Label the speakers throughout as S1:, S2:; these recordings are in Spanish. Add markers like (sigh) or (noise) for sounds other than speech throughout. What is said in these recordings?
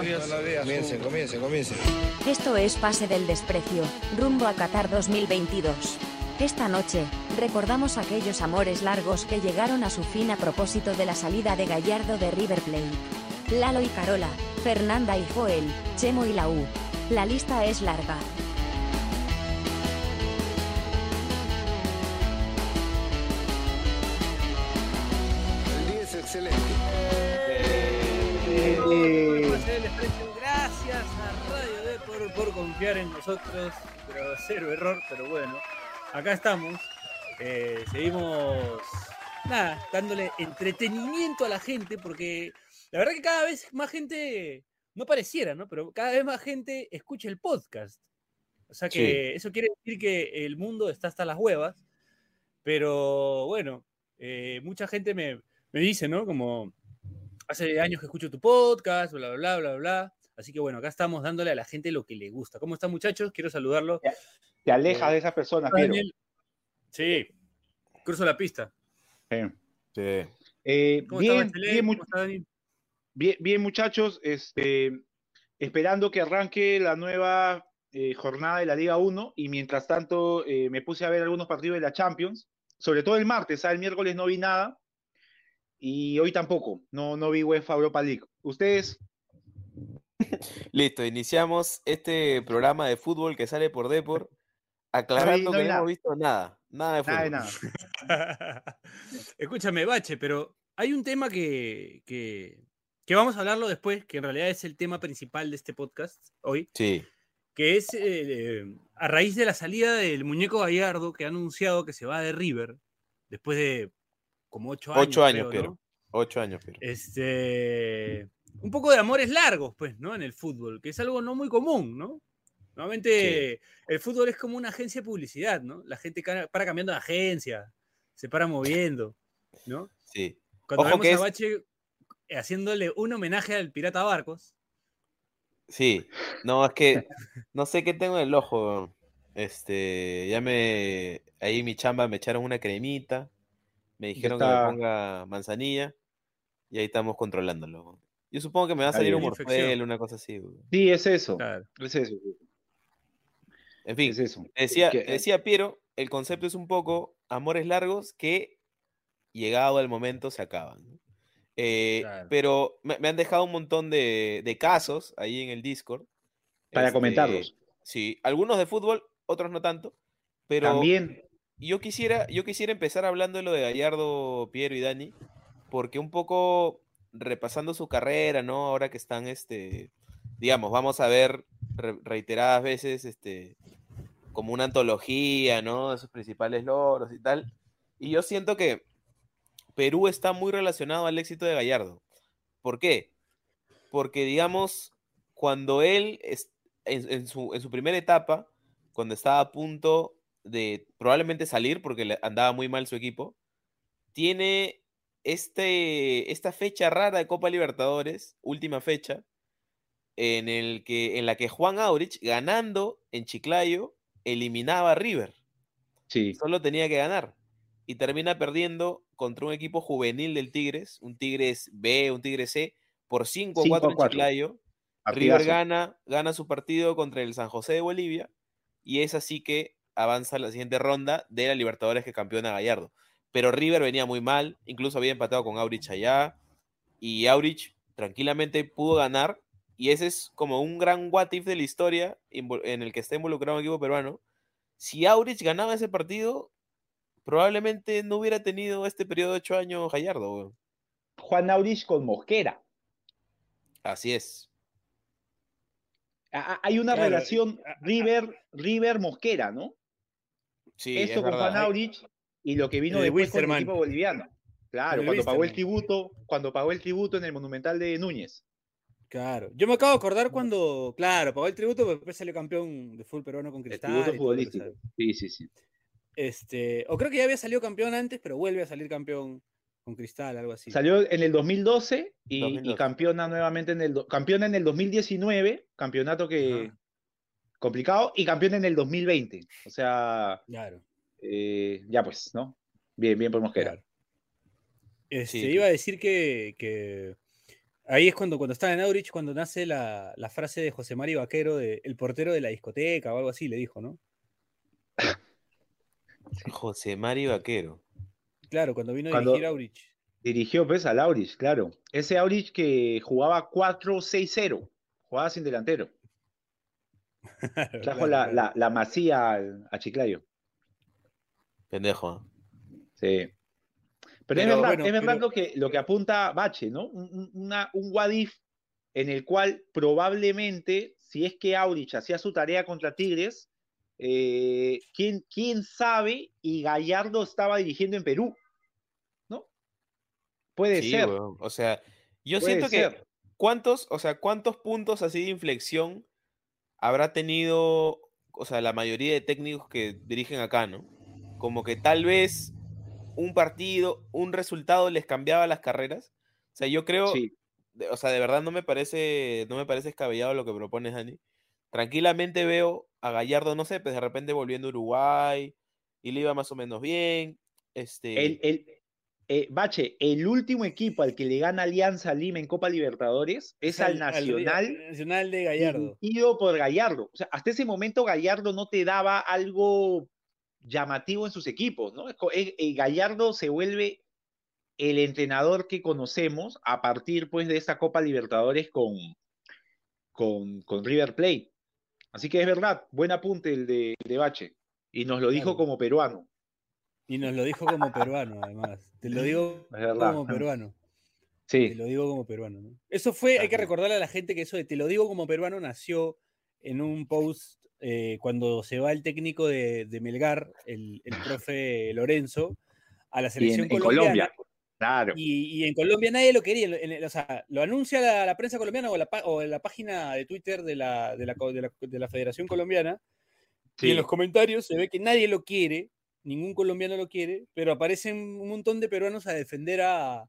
S1: Comience, comience, comience.
S2: Esto es Pase del Desprecio, rumbo a Qatar 2022. Esta noche, recordamos aquellos amores largos que llegaron a su fin a propósito de la salida de Gallardo de River Plate. Lalo y Carola, Fernanda y Joel, Chemo y la U. La lista es larga.
S3: Del Desprecio, Gracias a Radio D por, por confiar en nosotros, pero cero error, pero bueno, acá estamos. Eh, seguimos, nada, dándole entretenimiento a la gente, porque la verdad que cada vez más gente, no pareciera, ¿no? Pero cada vez más gente escucha el podcast. O sea que eso quiere decir que el mundo está hasta las huevas, pero bueno, eh, mucha gente me, me dice, ¿no? Como, hace años que escucho tu podcast, bla, bla, bla, bla, bla. Así que bueno, acá estamos dándole a la gente lo que le gusta. ¿Cómo están muchachos? Quiero saludarlo.
S4: Te alejas de esas personas, Piero.
S3: Daniel. Sí, cruzo la pista.
S4: Sí. Eh,
S3: ¿Cómo está
S4: bien, bien, bien, bien, muchachos, este, esperando que arranque la nueva eh, jornada de la Liga 1 y mientras tanto eh, me puse a ver algunos partidos de la Champions, sobre todo el martes, ¿ah? el miércoles no vi nada y hoy tampoco, no, no vi UEFA Europa League. ¿Ustedes? (laughs)
S5: Listo, iniciamos este programa de fútbol que sale por Depor, (laughs) aclarando
S4: no
S5: que no
S4: nada.
S5: hemos visto nada, nada de fútbol.
S4: Nada de nada. (laughs)
S3: Escúchame, Bache, pero hay un tema que, que, que vamos a hablarlo después, que en realidad es el tema principal de este podcast hoy,
S5: Sí,
S3: que es eh, a raíz de la salida del muñeco Gallardo que ha anunciado que se va de River después de como ocho años.
S5: ocho años, pero.
S3: ¿no?
S5: Ocho años, pero.
S3: Este, un poco de amores largos, pues, ¿no? En el fútbol, que es algo no muy común, ¿no? Normalmente el fútbol es como una agencia de publicidad, ¿no? La gente para cambiando de agencia, se para moviendo, ¿no?
S5: Sí.
S3: Cuando
S5: Ojo
S3: vemos
S5: que
S3: a Bache eh, haciéndole un homenaje al Pirata Barcos,
S5: Sí, no, es que no sé qué tengo en el ojo. Este, ya me. Ahí mi chamba me echaron una cremita. Me dijeron que me ponga manzanilla. Y ahí estamos controlándolo. Yo supongo que me va a salir un
S4: bien.
S3: Infección.
S5: morfel, una cosa así. güey.
S4: Sí, es eso.
S3: claro.
S4: Es eso.
S5: En fin,
S4: Es eso.
S5: decía,
S4: Que-
S5: decía Piero, el concepto es un poco amores largos que, llegado el momento, se acaban. Eh,
S3: Claro.
S5: Pero me, me han dejado un montón de, de casos ahí en el Discord.
S4: Para
S5: Este,
S4: comentarlos.
S5: Sí, algunos de fútbol, otros no tanto. Pero
S4: También,
S5: yo quisiera, yo quisiera empezar hablando de lo de Gallardo, Piero y Dani, porque un poco repasando su carrera, ¿no? Ahora que están, este, digamos, vamos a ver re- reiteradas veces, este, como una antología, ¿no? De sus principales logros y tal. Y yo siento que Perú está muy relacionado al éxito de Gallardo. ¿Por qué? Porque, digamos, cuando él, es- en, en su, en su primera etapa, cuando estaba a punto de probablemente salir, porque le andaba muy mal su equipo, tiene este, esta fecha rara de Copa Libertadores, última fecha, en, el que, en la que Juan Aurich, ganando en Chiclayo, eliminaba a River.
S4: sí.
S5: Solo tenía que ganar. Y termina perdiendo contra un equipo juvenil del Tigres, un Tigres B, un Tigres C, por 5 a
S4: 5 a
S5: 4 en
S4: 4.
S5: Chiclayo. River gana, gana su partido contra el San José de Bolivia y es así que avanza a la siguiente ronda de la Libertadores que campeona Gallardo. Pero River venía muy mal, incluso había empatado con Aurich allá y Aurich tranquilamente pudo ganar y ese es como un gran what if de la historia en el que está involucrado un equipo peruano. Si Aurich ganaba ese partido, probablemente no hubiera tenido este periodo de ocho años Gallardo.
S4: Juan Aurich con Mosquera.
S5: Así es.
S4: Hay una
S3: Claro,
S4: relación River, River Mosquera, ¿no?
S5: Sí,
S4: Esto
S5: es
S4: con
S5: verdad.
S4: Juan Aurich y lo que vino
S3: El de
S4: después con el equipo boliviano. Claro,
S3: El
S4: cuando pagó el tributo, cuando pagó el tributo en el Monumental de Núñez.
S3: Claro. Yo me acabo de acordar cuando, claro, pagó el tributo, pero después salió campeón de fútbol peruano con
S4: El
S3: Cristal.
S4: tributo
S3: todo lo que
S4: futbolístico.
S3: sabe.
S4: Sí, sí, sí.
S3: Este, o creo que ya había salido campeón antes, pero vuelve a salir campeón con Cristal, algo así.
S4: Salió en el 2012 y, y
S5: 2012.
S4: campeona nuevamente en el campeona en el 2019, campeonato que. Complicado, y campeona en el 2020. O sea,
S3: Claro.
S4: eh, ya pues, ¿no? Bien, bien por Mosquera.
S3: Claro. Este,
S5: Sí.
S3: Iba a decir que, que Ahí es cuando, cuando estaba en Aurich, cuando nace la, la frase de José Mario Vaquero de el portero de la discoteca o algo así, le dijo, ¿no? (laughs)
S5: José Mario Vaquero.
S3: Claro, cuando vino a dirigir Aurich.
S4: Dirigió pues al Aurich, claro. Ese Aurich que jugaba 4-6-0, jugaba sin delantero. Trajo la, la, la masía al- a Chiclayo.
S5: Pendejo. ¿ah?
S4: Sí. Pero,
S3: Pero
S4: es verdad,
S3: bueno,
S4: es verdad
S3: pero-
S4: lo, que, lo que apunta Bache, ¿no? Un, un- una, un what if en el cual probablemente, si es que Aurich hacía su tarea contra Tigres, eh, ¿quién, quién sabe? Y Gallardo estaba dirigiendo en Perú, ¿no? Puede
S5: Sí,
S4: ser.
S5: O sea, yo
S4: puede
S5: siento que. ¿cuántos, o sea, cuántos puntos así de inflexión habrá tenido, o sea, la mayoría de técnicos que dirigen acá, ¿no? Como que tal vez un partido, un resultado les cambiaba las carreras. O sea, yo creo,
S4: Sí,
S5: o sea, de verdad no me parece, no me parece descabellado lo que propones, Dani. Tranquilamente veo a Gallardo, no sé, pues de repente volviendo a Uruguay y le iba más o menos bien. Este,
S4: El, el- eh, Bache, el último equipo al que le gana Alianza Lima en Copa Libertadores es al Nacional
S3: Nacional de Gallardo.
S4: dirigido por Gallardo. O sea, hasta ese momento Gallardo no te daba algo llamativo en sus equipos, ¿no? Eh, eh, Gallardo se vuelve el entrenador que conocemos a partir, pues, de esta Copa Libertadores con, con, con River Plate. Así que es verdad, buen apunte el de, el de Bache. Y nos lo dijo
S3: Claro.
S4: como peruano.
S3: Y nos lo dijo como peruano, además. Te lo digo como peruano. Te
S4: Sí,
S3: lo digo como peruano. ¿no? Eso fue, hay que recordarle a la gente que eso de te lo digo como peruano nació en un post eh, cuando se va el técnico de, de Melgar, el, el profe Lorenzo, a la
S4: en,
S3: selección
S4: en
S3: colombiana.
S4: Colombia. Claro.
S3: Y, y en Colombia nadie lo quería. en o sea, lo anuncia la, la prensa colombiana o la, o en la página de Twitter de la, de la, de Federación Colombiana. Y en los comentarios se ve que nadie lo quiere, ningún colombiano lo quiere, pero aparecen un montón de peruanos a defender a,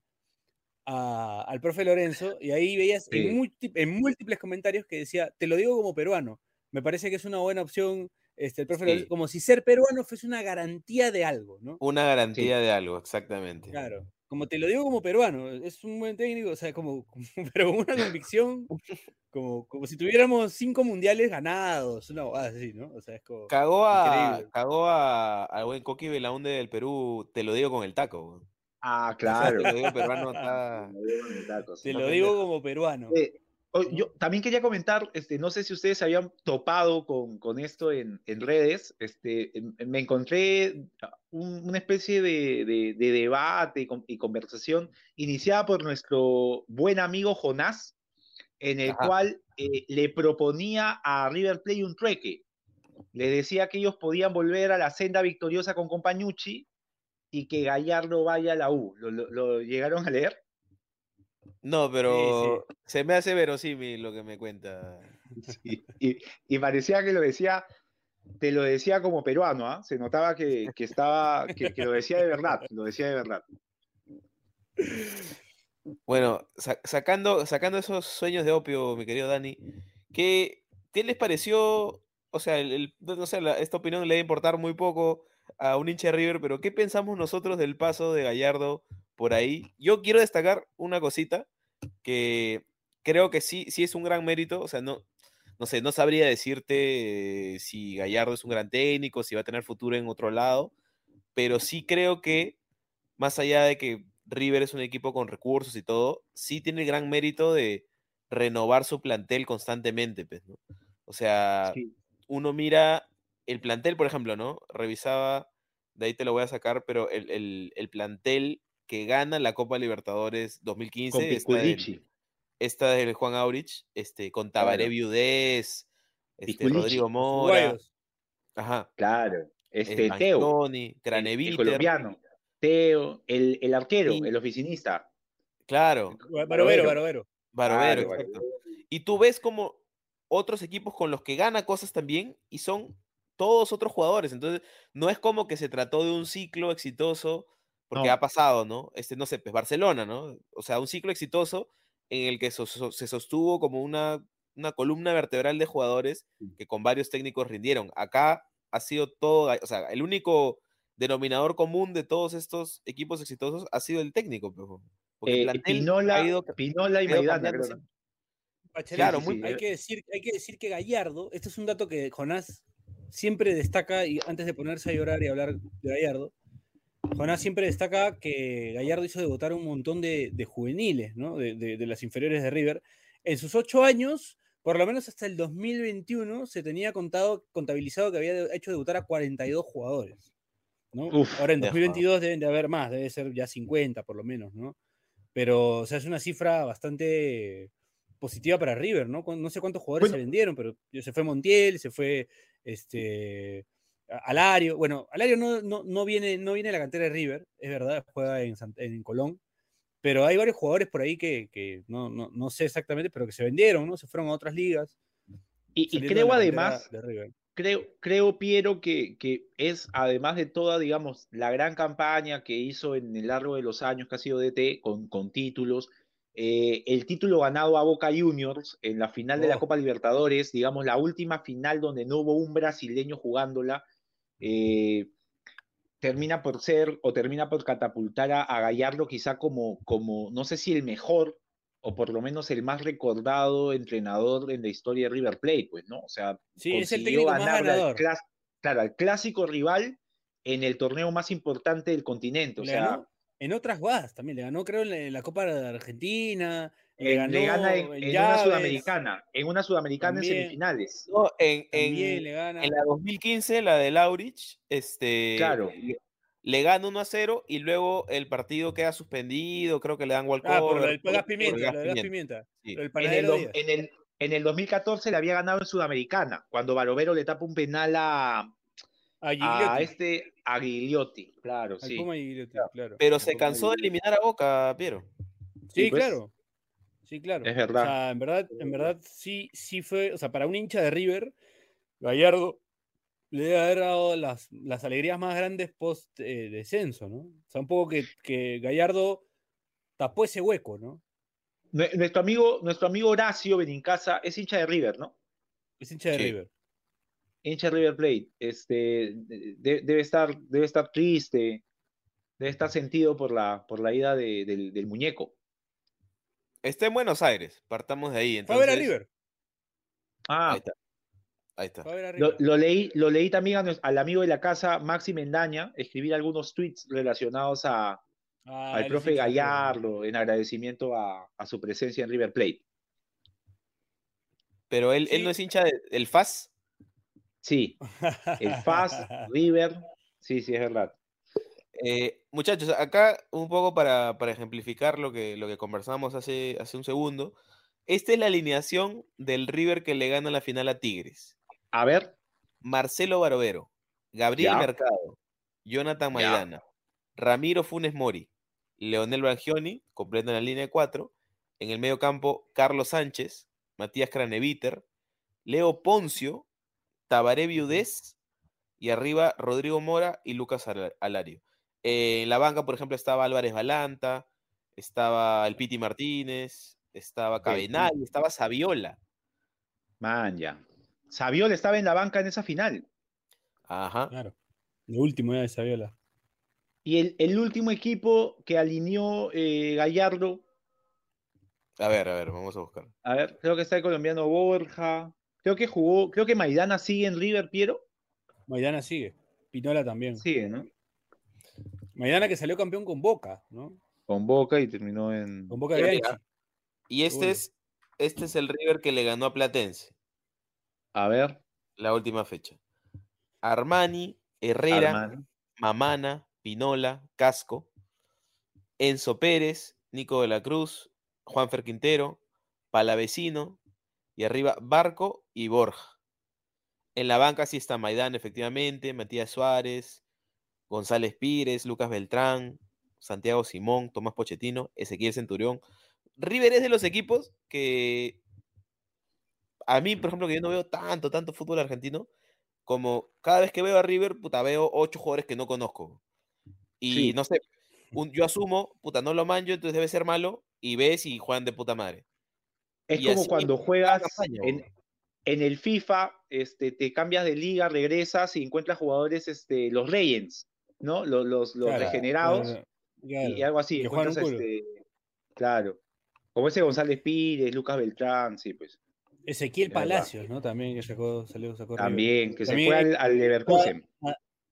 S3: a- al profe Lorenzo. Y ahí veías
S4: Sí.
S3: en, múlti- en múltiples comentarios que decía, te lo digo como peruano. Me parece que es una buena opción. Este, el profe
S5: Sí.
S3: Lorenzo", como si ser peruano fuese una garantía de algo, ¿no?
S5: una garantía de algo, exactamente.
S3: Claro. Como te lo digo como peruano, es un buen técnico, o sea, como, como- (laughs) pero con una convicción, como, como si tuviéramos cinco mundiales ganados, una bobada así, ¿no? O sea, es como.
S5: Cagó a, cagó a, al buen Coqui Belaunde del Perú, te lo digo con el taco.
S4: Ah,
S5: O sea,
S4: claro.
S5: te lo digo peruano (laughs) está-
S3: Te
S5: no
S3: lo digo como peruano.
S4: Eh, oh, yo también quería comentar, este, no sé si ustedes se habían topado con, con esto en, en redes, este, em- me encontré un- una especie de, de- de debate y, con- y conversación iniciada por nuestro buen amigo Jonás, en el
S5: Ajá.
S4: cual eh, le proponía a River Plate un trueque. Le decía que ellos podían volver a la senda victoriosa con Compañucci y que Gallardo vaya a la U. ¿Lo, lo- lo llegaron a leer?
S5: No, pero se me hace verosímil lo que me cuenta. (laughs) (laughs)
S4: Sí, Y, y parecía que lo decía, te lo decía como peruano, ¿ah? Se notaba que, que estaba, que, que lo decía de verdad, lo decía de verdad.
S5: Bueno, sa- sacando, sacando esos sueños de opio, mi querido Dani, ¿qué, qué les pareció? O sea, el, el- no sé, la- esta opinión le debe importar muy poco a un hincha de River, pero ¿qué pensamos nosotros del paso de Gallardo por ahí? Yo quiero destacar una cosita que creo que sí, sí es un gran mérito, o sea, no, no sé, no sabría decirte eh, si Gallardo es un gran técnico, si va a tener futuro en otro lado, pero sí creo que más allá de que River es un equipo con recursos y todo, sí tiene el gran mérito de renovar su plantel constantemente, pues, ¿no? O sea,
S4: Sí.
S5: uno mira el plantel, por ejemplo, ¿no? Revisaba, de ahí te lo voy a sacar, pero el, el- el plantel que gana la Copa Libertadores
S4: Con
S5: 2015 está del,
S4: Piculichi.
S5: está del Juan Aurich, este, con Tabaré
S4: Claro.
S5: Viudés, este. Rodrigo Mora, ajá,
S4: Claro.
S5: eh,
S4: Este, Teo, el, colombiano. Teo, el, el arquero,
S5: Sí.
S4: el oficinista.
S5: claro,
S3: Barovero,
S4: Barovero.
S3: Barovero.
S4: Claro,
S5: exacto. Y tú ves como otros equipos con los que gana cosas también y son todos otros jugadores. Entonces, no es como que se trató de un ciclo exitoso, porque
S4: No.
S5: ha pasado, ¿no? Este, no sé, pues Barcelona, ¿no? O sea, un ciclo exitoso en el que so- so- se sostuvo como una, una columna vertebral de jugadores que con varios técnicos rindieron. Acá ha sido todo, o sea, el único denominador común de todos estos equipos exitosos ha sido el técnico. pues. Porque el
S4: Eh,
S5: plantel
S4: Pinola,
S5: ha ido-
S4: Pinola y Maidana,
S5: Claro,
S4: sí,
S5: muy-
S4: sí.
S3: hay, que decir, hay que decir que Gallardo, este es un dato que Jonás siempre destaca, y antes de ponerse a llorar y hablar de Gallardo, Jonás siempre destaca que Gallardo hizo debutar un montón de, de juveniles, ¿no? De, de- de las inferiores de River. En sus ocho años, por lo menos hasta el 2021, se tenía contado, contabilizado que había hecho debutar a 42 jugadores. ¿no?
S4: Uf,
S3: Ahora en
S5: ya.
S3: 2022 deben de haber más, debe ser ya 50 por lo menos, ¿no? Pero, o sea, es una cifra bastante positiva para River, ¿no? No sé cuántos jugadores
S4: Bueno.
S3: se vendieron, pero se fue Montiel, se fue este Alario. Bueno, Alario no, no, no viene, no viene de la cantera de River, es verdad, juega en, en Colón. Pero hay varios jugadores por ahí que, que no, no, no sé exactamente, pero que se vendieron, ¿no? Se fueron a otras ligas.
S4: Y, creo además, creo, creo Piero, que, que es, además de toda, digamos, la gran campaña que hizo en el largo de los años que ha sido DT, con, con títulos, eh, el título ganado a Boca Juniors en la final de la
S3: Oh.
S4: Copa Libertadores, digamos, la última final donde no hubo un brasileño jugándola, eh, termina por ser o termina por catapultar a, a Gallardo quizá como, como, no sé si el mejor o por lo menos el más recordado entrenador en la historia de River Plate, pues, ¿no? O sea,
S3: Sí, es el técnico más
S4: al claro, al clásico rival en el torneo más importante del continente. O sea,
S3: ganó en otras guadas también, le ganó creo en la, Copa de Argentina, le
S4: en-
S3: ganó
S4: le gana en,
S3: en
S4: en una sudamericana, en una sudamericana en semifinales.
S5: No, en, en-
S3: le gana.
S5: en la 2015, la de Laurich, este,
S4: Claro.
S5: le, le gana 1 a 0 y luego el partido queda suspendido, creo que le dan walkover.
S3: Ah, por lo del gas pimienta,
S5: gas
S3: lo del gas
S5: pimienta.
S3: pimienta.
S5: Sí.
S3: Lo del
S4: En el,
S3: panadero
S4: do-
S3: Díaz.
S4: en, el, en el 2014 le había ganado en Sudamericana, cuando Barovero le tapa un penal a,
S3: A
S4: este a Gigliotti. Claro,
S3: al
S4: sí.
S3: Puma Gigliotti, claro.
S5: Pero
S3: al
S5: se
S3: Puma
S5: cansó de eliminar a Boca, Piero.
S3: Sí,
S4: Sí, pues.
S3: claro. Sí, claro.
S4: Es verdad.
S3: O sea, en verdad, en verdad sí, sí fue, o sea, para un hincha de River, Gallardo le debe haber dado las, las alegrías más grandes post eh, descenso, ¿no? O sea, un poco que, que Gallardo tapó ese hueco, ¿no?
S4: Nue- Nuestro amigo, nuestro amigo Horacio Benincasa es hincha de River, ¿no?
S3: Es hincha de
S5: Sí.
S3: River.
S4: Hincha River Plate, este, de- debe, estar, debe estar triste, debe estar sentido por la, por la ida de- del, del muñeco.
S5: Está en Buenos Aires, partamos de ahí.
S3: Fue a ver a
S5: entonces-
S3: River.
S4: Ah,
S5: Ahí está. Ahí está.
S4: Lo, leí, lo leí también a al amigo de la casa, Maxi Mendaña, escribir algunos tweets relacionados a,
S3: Ah,
S4: al profe. Gallardo en agradecimiento a, a su presencia en River Plate.
S5: Pero él, él no es hincha de- del FAS.
S4: Sí, el FAS, (laughs) River, sí, sí, es verdad.
S5: Eh, muchachos, acá un poco para, para ejemplificar lo que, lo que conversamos hace, hace un segundo. Esta es la alineación del River que le gana la final a Tigres.
S4: A ver,
S5: Marcelo Barovero, Gabriel
S4: Ya.
S5: Mercado, Jonathan
S4: Ya.
S5: Maidana, Ramiro Funes Mori, Leonel Bangioni, completan la línea de cuatro. En el medio campo, Carlos Sánchez, Matías Craneviter, Leo Poncio, Tabaré Viudés y arriba Rodrigo Mora y Lucas Ala- Alario. Eh, en la banca, por ejemplo, estaba Álvarez Balanta, estaba el Piti Martínez, estaba Cabenal, estaba Saviola.
S4: man, ya. Saviola estaba en la banca en esa final.
S5: Ajá.
S3: Claro. Lo último ya de Saviola.
S4: Y el, el último equipo que alineó eh, Gallardo,
S5: A ver, a ver, vamos a buscar.
S4: a ver, creo que está el colombiano Borja, creo que jugó, creo que Maidana sigue en River, Piero.
S3: Maidana sigue. Pinola también.
S4: Sigue, ¿no?
S3: Maidana que salió campeón con Boca, ¿no?
S4: Con Boca y terminó en...
S3: Con Boca de.
S5: Y este
S3: Uy.
S5: es, este es el River que le ganó a Platense,
S4: A ver,
S5: la última fecha. Armani, Herrera,
S4: Armani.
S5: Mamana, Pinola, Casco, Enzo Pérez, Nico de la Cruz, Juanfer Quintero, Palavecino y arriba Barco y Borja. En la banca sí está Maidán, efectivamente, Matías Suárez, González Pires, Lucas Beltrán, Santiago Simón, Tomás Pochettino, Ezequiel Centurión. River es de los equipos que a mí, por ejemplo, que yo no veo tanto, tanto fútbol argentino, como cada vez que veo a River, puta, veo ocho jugadores que no conozco. Y
S4: Sí.
S5: no sé, un- yo asumo, puta, no lo manjo, entonces debe ser malo, y ves y juegan de puta madre.
S4: Es
S5: Y
S4: como cuando juegas en, el FIFA, este, te cambias de liga, regresas y encuentras jugadores, este, los Legends, ¿no? Los, los, los
S3: Claro,
S4: regenerados
S3: claro,
S4: y,
S3: claro.
S4: y algo así. encuentras, este, Claro. Como ese González Pires, Lucas Beltrán, sí, pues.
S3: Ezequiel. Palacios, ¿no? También que sacó, salió, sacó.
S4: También, que
S3: También
S4: se fue al, al Leverkusen.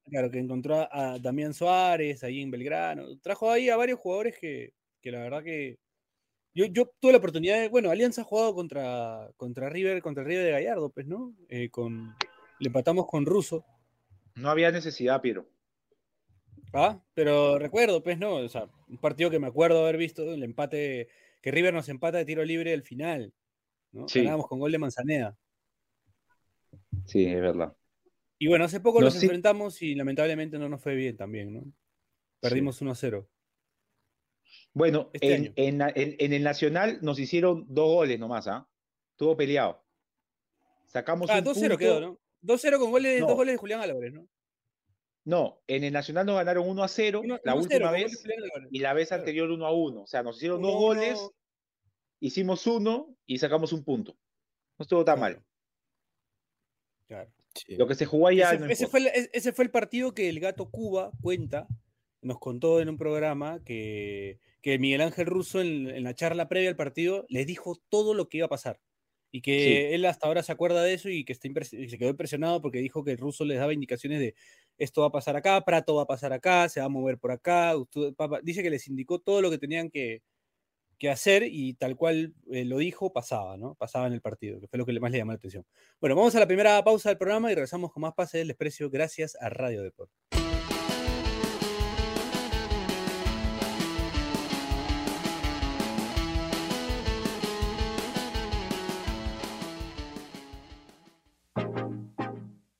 S3: Claro, que encontró a, a Damián Suárez ahí en Belgrano. Trajo ahí a varios jugadores que, que la verdad que. Yo, yo tuve la oportunidad de. Bueno, Alianza ha jugado contra, contra River, contra River de Gallardo, pues, ¿no? Eh, con, le empatamos con Russo.
S4: No había necesidad, Piero.
S3: Ah, pero recuerdo, pues, ¿no? O sea, un partido que me acuerdo haber visto, el empate, que River nos empata de tiro libre al final. ¿no?
S4: Sí.
S3: Ganábamos con gol de Manzaneda.
S4: Sí, es verdad.
S3: Y bueno, hace poco
S4: No,
S3: nos
S4: sí.
S3: enfrentamos y lamentablemente no nos fue bien también, ¿no? Perdimos 1-0.
S4: Bueno,
S3: Este
S4: en, en en- en el Nacional nos hicieron dos goles nomás, ¿ah? Estuvo peleado. Sacamos
S3: Ah,
S4: un
S3: 2-0
S4: punto.
S3: quedó, ¿no? 2-0 con goles,
S4: No.
S3: dos goles de Julián Álvarez, ¿no?
S4: No, en el Nacional nos ganaron 1 a 0
S3: Uno-
S4: la
S3: 1-0
S4: última
S3: con goles
S4: vez y la vez anterior 1 a 1. O sea, nos hicieron dos
S3: 1-1.
S4: goles, hicimos uno y sacamos un punto. No estuvo tan
S3: Claro.
S4: mal.
S3: Claro.
S5: Sí.
S4: Lo que se jugó allá
S3: ese,
S4: no
S3: ese fue el, ese fue el partido que el gato Cuba cuenta, nos contó en un programa que, que Miguel Ángel Russo en, en la charla previa al partido les dijo todo lo que iba a pasar. Y que
S4: Sí.
S3: él hasta ahora se acuerda de eso y que está y se quedó impresionado porque dijo que el ruso les daba indicaciones de esto va a pasar acá, Prato va a pasar acá, se va a mover por acá. usted- dice que les indicó todo lo que tenían que, que hacer y tal cual eh, lo dijo, pasaba, ¿no? Pasaba en el partido, que fue lo que más le llamó la atención. Bueno, vamos a la primera pausa del programa y regresamos con más Pase del Desprecio gracias a Radio Deport.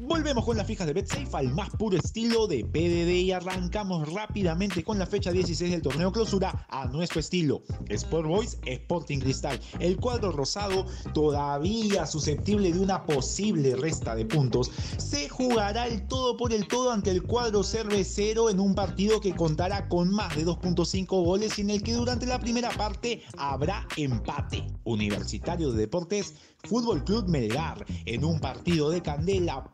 S6: Volvemos con las fijas de BetSafe al más puro estilo de PDD y arrancamos rápidamente con la fecha 16 del torneo clausura a nuestro estilo. Sport Boys Sporting Cristal. El cuadro rosado, todavía susceptible de una posible resta de puntos, se jugará el todo por el todo ante el cuadro cervecero en un partido que contará con más de 2.5 goles y en el que durante la primera parte habrá empate. Universitario de Deportes Fútbol Club Melgar en un partido de candela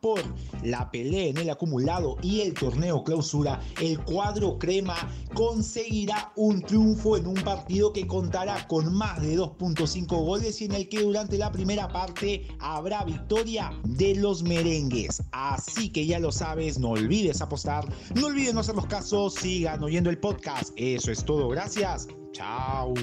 S6: la pelea en el acumulado y el torneo clausura, el cuadro crema conseguirá un triunfo en un partido que contará con más de 2.5 goles y en el que durante la primera parte habrá victoria de los merengues. Así que ya lo sabes, no olvides apostar, no olvides no hacer los casos, sigan oyendo el podcast. Eso es todo, gracias. Chao.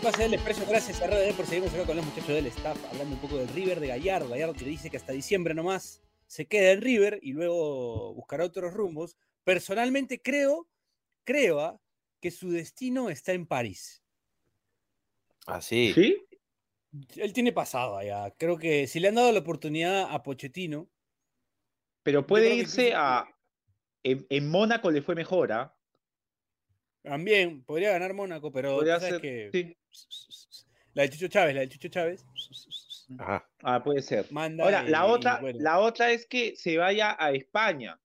S3: Del expreso, gracias a Radio por seguimos acá con los muchachos del staff hablando un poco del River de Gallardo. Gallardo que dice que hasta diciembre nomás se queda en River y luego buscará otros rumbos. Personalmente creo, creo ah, que su destino está en París.
S5: Así.
S4: ¿Sí?
S3: Él tiene pasado allá. Creo que si le han dado la oportunidad a Pochettino,
S4: Pero puede
S3: que
S4: irse a. En, en Mónaco le fue mejor, ¿ah?
S3: También podría ganar Mónaco, pero
S4: Podría
S3: sabes
S4: ser.
S3: que
S4: Sí.
S3: la del Chucho Chávez, la del Chucho Chávez
S5: Ajá.
S4: Ah, puede ser.
S3: manda.
S4: Ahora, la
S3: y-
S4: otra,
S3: bueno.
S4: la otra es que se vaya a España,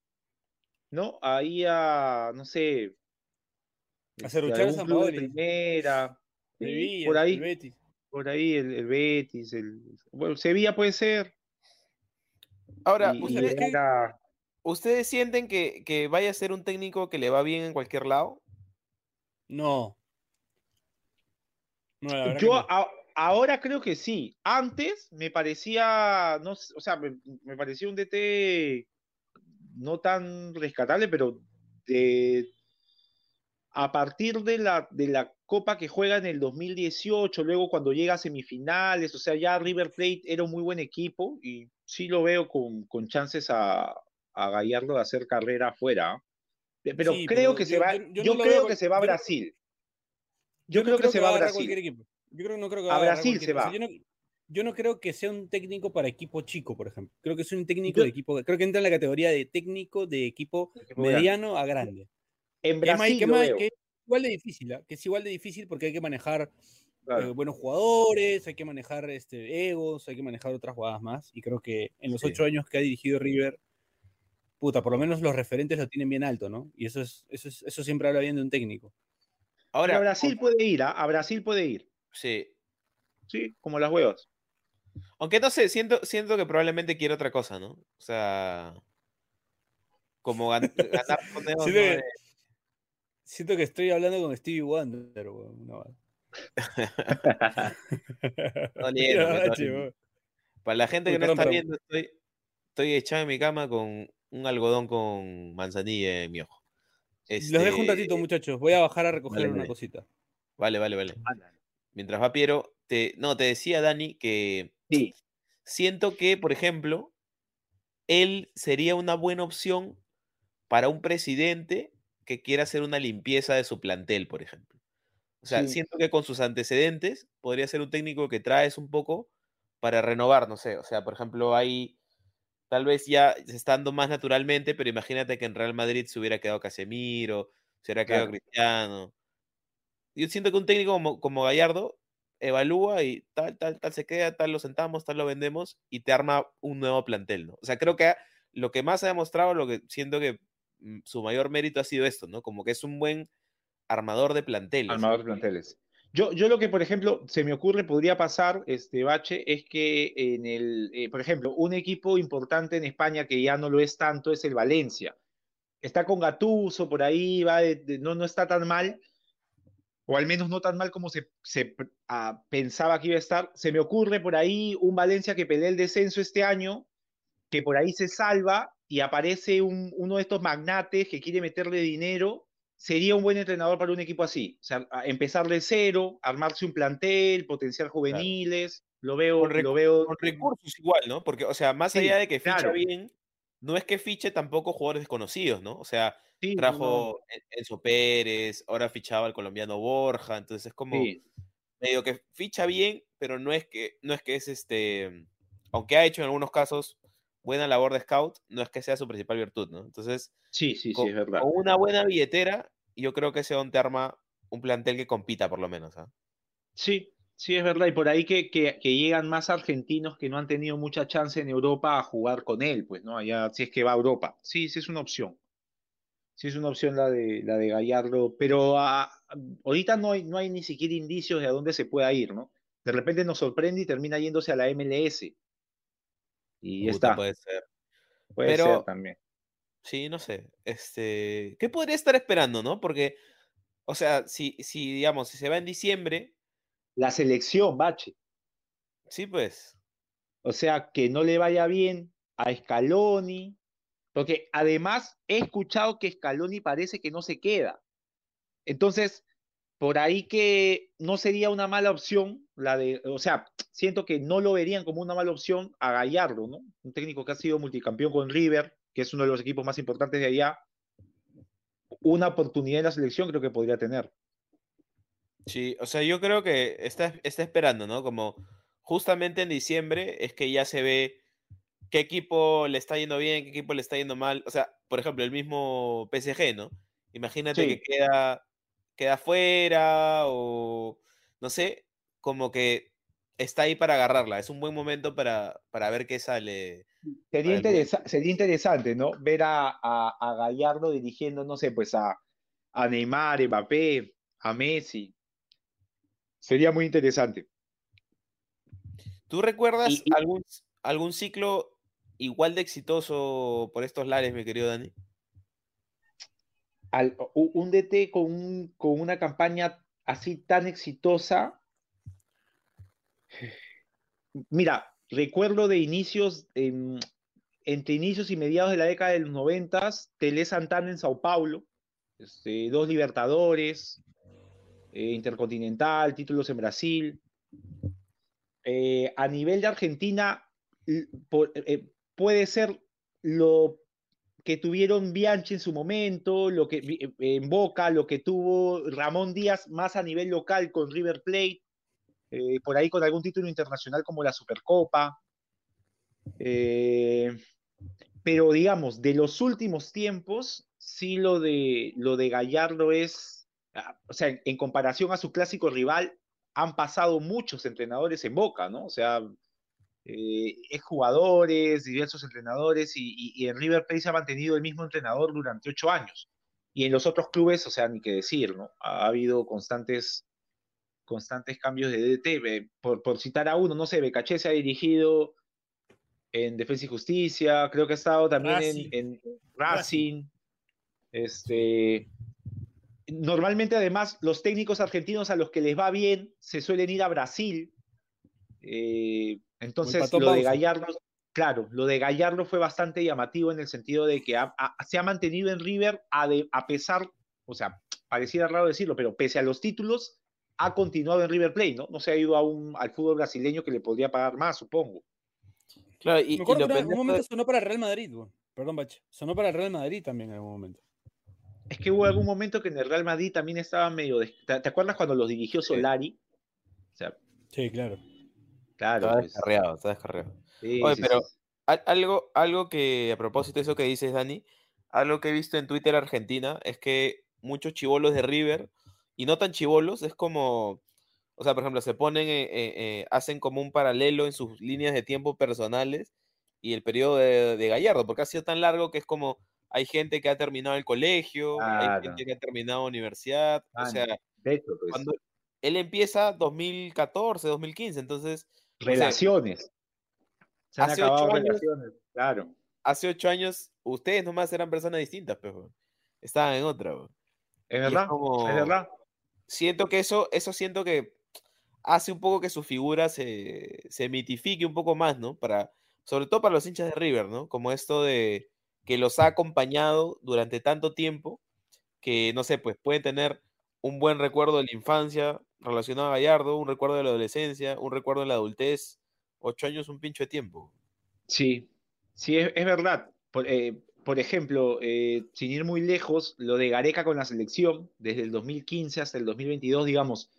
S4: ¿no? Ahí a, no sé.
S3: A
S4: este, algún
S3: San
S4: de primera.
S3: Sevilla,
S4: por
S3: el
S4: ahí,
S3: Betis.
S4: por ahí el, el Betis, el, bueno, Sevilla puede ser.
S5: Ahora,
S4: y-
S3: ¿ustedes
S5: ¿ustedes,
S3: qué-
S4: llegar a-
S5: ¿ustedes sienten que, que vaya a ser un técnico que le va bien en cualquier lado?
S3: No. No, la verdad
S4: Yo
S3: que no.
S4: a- ahora creo que sí. Antes me parecía, no, o sea, me, me parecía un DT no tan rescatable, pero de a partir de la, de la Copa que juega en el 2018, luego cuando llega a semifinales, o sea, ya River Plate era un muy buen equipo y sí lo veo con, con chances a, a Gallardo de hacer carrera afuera. Pe- Pero
S3: Sí,
S4: creo
S3: pero
S4: que se va,
S3: yo-
S4: yo,
S3: yo no lo
S4: creo
S3: veo-
S4: que se va a Brasil.
S3: Yo, no
S4: creo que se va a Brasil.
S3: Yo creo, no creo que
S4: A
S3: va
S4: Brasil se va.
S3: Yo no, yo no creo que sea un técnico para equipo chico, por ejemplo. Creo que es un técnico de equipo. Creo que entra en la categoría de técnico de equipo
S4: grande.
S3: mediano a grande.
S4: En Brasil
S3: que
S4: lo
S3: más-
S4: veo.
S3: que es igual de difícil, ¿ah? que es igual de difícil porque hay que manejar
S4: claro.
S3: eh, buenos jugadores, hay que manejar este, egos, hay que manejar otras jugadas más. Y creo que en los
S4: Sí.
S3: ocho años que ha dirigido River puta, por lo menos los referentes lo tienen bien alto, ¿no? Y eso es, eso es, eso siempre habla bien de un técnico.
S4: Ahora, a Brasil puede ir, ¿ah? A Brasil puede ir.
S5: sí.
S4: Sí, como las huevas.
S5: Aunque no sé, siento, siento que probablemente quiere otra cosa, ¿no? O sea, como gan- (laughs) ganar torneos no
S3: de-
S5: es-
S3: Siento que estoy hablando con Stevie Wonder, weón. (laughs) No,
S5: No no
S3: weón.
S5: Para la gente que no está viendo, estoy, estoy echado en mi cama con un algodón con manzanilla en mi ojo.
S3: Los dejo un
S5: Este,
S3: ratito, muchachos. Voy a bajar a recoger
S5: Vale,
S3: una
S5: vale.
S3: cosita.
S5: Vale, vale, vale. Mientras va Piero, te, no, te decía Dani que
S4: Sí.
S5: siento que, por ejemplo, él sería una buena opción para un presidente que quiera hacer una limpieza de su plantel, por ejemplo. O sea,
S4: Sí.
S5: siento que con sus antecedentes podría ser un técnico que traes un poco para renovar, no sé. O sea, por ejemplo, hay tal vez ya se está dando más naturalmente, pero imagínate que en Real Madrid se hubiera quedado Casemiro, se hubiera quedado
S4: Claro.
S5: Cristiano. Yo siento que un técnico como, como Gallardo evalúa y tal, tal, tal se queda, tal lo sentamos, tal lo vendemos y te arma un nuevo plantel, ¿no? O sea, creo que lo que más ha demostrado, lo que siento que mm, su mayor mérito ha sido esto, ¿no? Como que es un buen armador de planteles.
S4: Armador de planteles. Yo, yo lo que, por ejemplo, se me ocurre, podría pasar, este Bache, es que en el, eh, por ejemplo, un equipo importante en España que ya no lo es tanto es el Valencia. Está con Gattuso por ahí, va de- no, no está tan mal, o al menos no tan mal como se, ah, pensaba que iba a estar. Se me ocurre por ahí un Valencia que pelea el descenso este año, que por ahí se salva y aparece un- uno de estos magnates que quiere meterle dinero sería un buen entrenador para un equipo así. O sea, empezar de cero, armarse un plantel, potenciar juveniles. Lo veo,
S5: Con
S4: lo veo.
S5: Con recursos igual, ¿no? Porque, o sea, más
S4: Sí,
S5: allá de que ficha
S4: claro.
S5: bien, no es que fiche tampoco jugadores desconocidos, ¿no? O sea,
S4: Sí, no,
S5: trajo En- Enzo Pérez, ahora fichaba al colombiano Borja, entonces es como
S4: sí,
S5: medio que ficha bien, pero no es que, no es que es este, aunque ha hecho en algunos casos buena labor de scout, no es que sea su principal virtud, ¿no? Entonces,
S4: sí, sí, sí,
S5: con,
S4: es verdad.
S5: con una buena billetera, yo creo que ese te arma un plantel que compita por lo menos, ¿ah?
S4: Sí, sí, es verdad. Y por ahí que, que, que llegan más argentinos que no han tenido mucha chance en Europa a jugar con él, pues, ¿no? Allá, si es que va a Europa. Sí, sí es una opción. Sí es una opción la de, la de Gallardo, pero ah, ahorita no hay, no hay ni siquiera indicios de a dónde se pueda ir, ¿no? De repente nos sorprende y termina yéndose a la MLS. Y
S5: Puta,
S4: está.
S5: puede ser.
S4: Puede
S5: pero-
S4: ser también.
S5: Sí, no sé. Este, ¿qué podría estar esperando, no? Porque, o sea, si, si digamos, si se va en diciembre,
S4: La selección, Bache.
S5: sí, pues.
S4: O sea, que no le vaya bien a Scaloni, porque además he escuchado que Scaloni parece que no se queda. Entonces, por ahí que no sería una mala opción la de, o sea, siento que no lo verían como una mala opción a Gallardo, ¿no? Un técnico que ha sido multicampeón con River, que es uno de los equipos más importantes de allá. Una oportunidad en la selección creo que podría tener.
S5: Sí, o sea, yo creo que está, está esperando, ¿no? Como justamente en diciembre es que ya se ve qué equipo le está yendo bien, qué equipo le está yendo mal. O sea, por ejemplo, el mismo PSG, ¿no? Imagínate
S4: Sí.
S5: que queda, queda fuera o no sé, como que está ahí para agarrarla. Es un buen momento para, para ver qué sale.
S4: Sería, interesa- sería interesante, ¿no? Ver a, a- a Gallardo dirigiendo, no sé, pues a, a Neymar, Mbappé, a Messi. Sería muy interesante.
S5: ¿Tú recuerdas
S4: Y- y-
S5: algún, algún ciclo igual de exitoso por estos lares, mi querido Dani?
S4: Un DT con, un- con una campaña así tan exitosa. Mira, recuerdo de inicios, entre inicios y mediados de la década de los noventas, Tele Santana en Sao Paulo, este, dos Libertadores, eh, Intercontinental, títulos en Brasil. Eh, a nivel de Argentina, eh, puede ser lo que tuvieron Bianchi en su momento, lo que eh, en Boca, lo que tuvo Ramón Díaz más a nivel local con River Plate, eh, por ahí con algún título internacional como la Supercopa. Eh, pero digamos, de los últimos tiempos, sí lo de, lo de Gallardo es, ah, o sea, en, en comparación a su clásico rival, han pasado muchos entrenadores en Boca, ¿no? O sea, eh, jugadores, diversos entrenadores, y, y, y, en River Plate se ha mantenido el mismo entrenador durante ocho años. Y en los otros clubes, o sea, ni qué decir, ¿no? Ha, habido constantes, constantes cambios de DT. Por, por citar a uno, no sé, Becaché se ha dirigido en Defensa y Justicia, creo que ha estado también Racing. En, en, Racing. Este, normalmente, además, los técnicos argentinos a los que les va bien se suelen ir a Brasil. Eh, entonces, lo de Gallardo, claro, lo de Gallardo fue bastante llamativo en el sentido de que ha, ha, se ha mantenido en River a, de, a, pesar, o sea, pareciera raro decirlo, pero pese a los títulos, ha continuado en River Plate, ¿no? No se ha ido a un, al fútbol brasileño que le podría pagar más, supongo.
S3: Claro, y, Me acuerdo y que en algún momento sonó para el Real Madrid, perdón, Bache, sonó para el Real Madrid también en algún momento.
S4: Es que hubo algún momento que en el Real Madrid también estaba medio. De... ¿Te, ¿Te, acuerdas cuando los dirigió Solari?
S3: O sea, sí, claro.
S5: Claro. Está descarriado, está descarriado. Sí, Oye, sí, pero sí. Algo, algo que, a propósito de eso que dices, Dani, algo que he visto en Twitter Argentina es que muchos chivolos de River, y no tan chivolos, es como. O sea, por ejemplo, se ponen, eh, eh, hacen como un paralelo en sus líneas de tiempo personales y el periodo de, de Gallardo, porque ha sido tan largo que es como hay gente que ha terminado el colegio, claro. hay gente que ha terminado universidad, ah, o sea, hecho, pues. cuando él empieza 2014, 2015, entonces...
S4: Relaciones.
S5: Se han hace acabado ocho relaciones, años, claro. Hace ocho años, ustedes nomás eran personas distintas, pero estaban en otra. Bro.
S4: Es verdad, es, como, es, verdad.
S5: Siento que eso, eso siento que hace un poco que su figura se, se mitifique un poco más, ¿no? Para, sobre todo para los hinchas de River, ¿no? Como esto de que los ha acompañado durante tanto tiempo que, no sé, pues pueden tener un buen recuerdo de la infancia relacionado a Gallardo, un recuerdo de la adolescencia, un recuerdo de la adultez. Ocho años, un pincho de tiempo.
S4: Sí, sí, es, es verdad. Por, eh, ejemplo, eh, sin ir muy lejos, lo de Gareca con la selección, desde el 2015 hasta el 2022, digamos,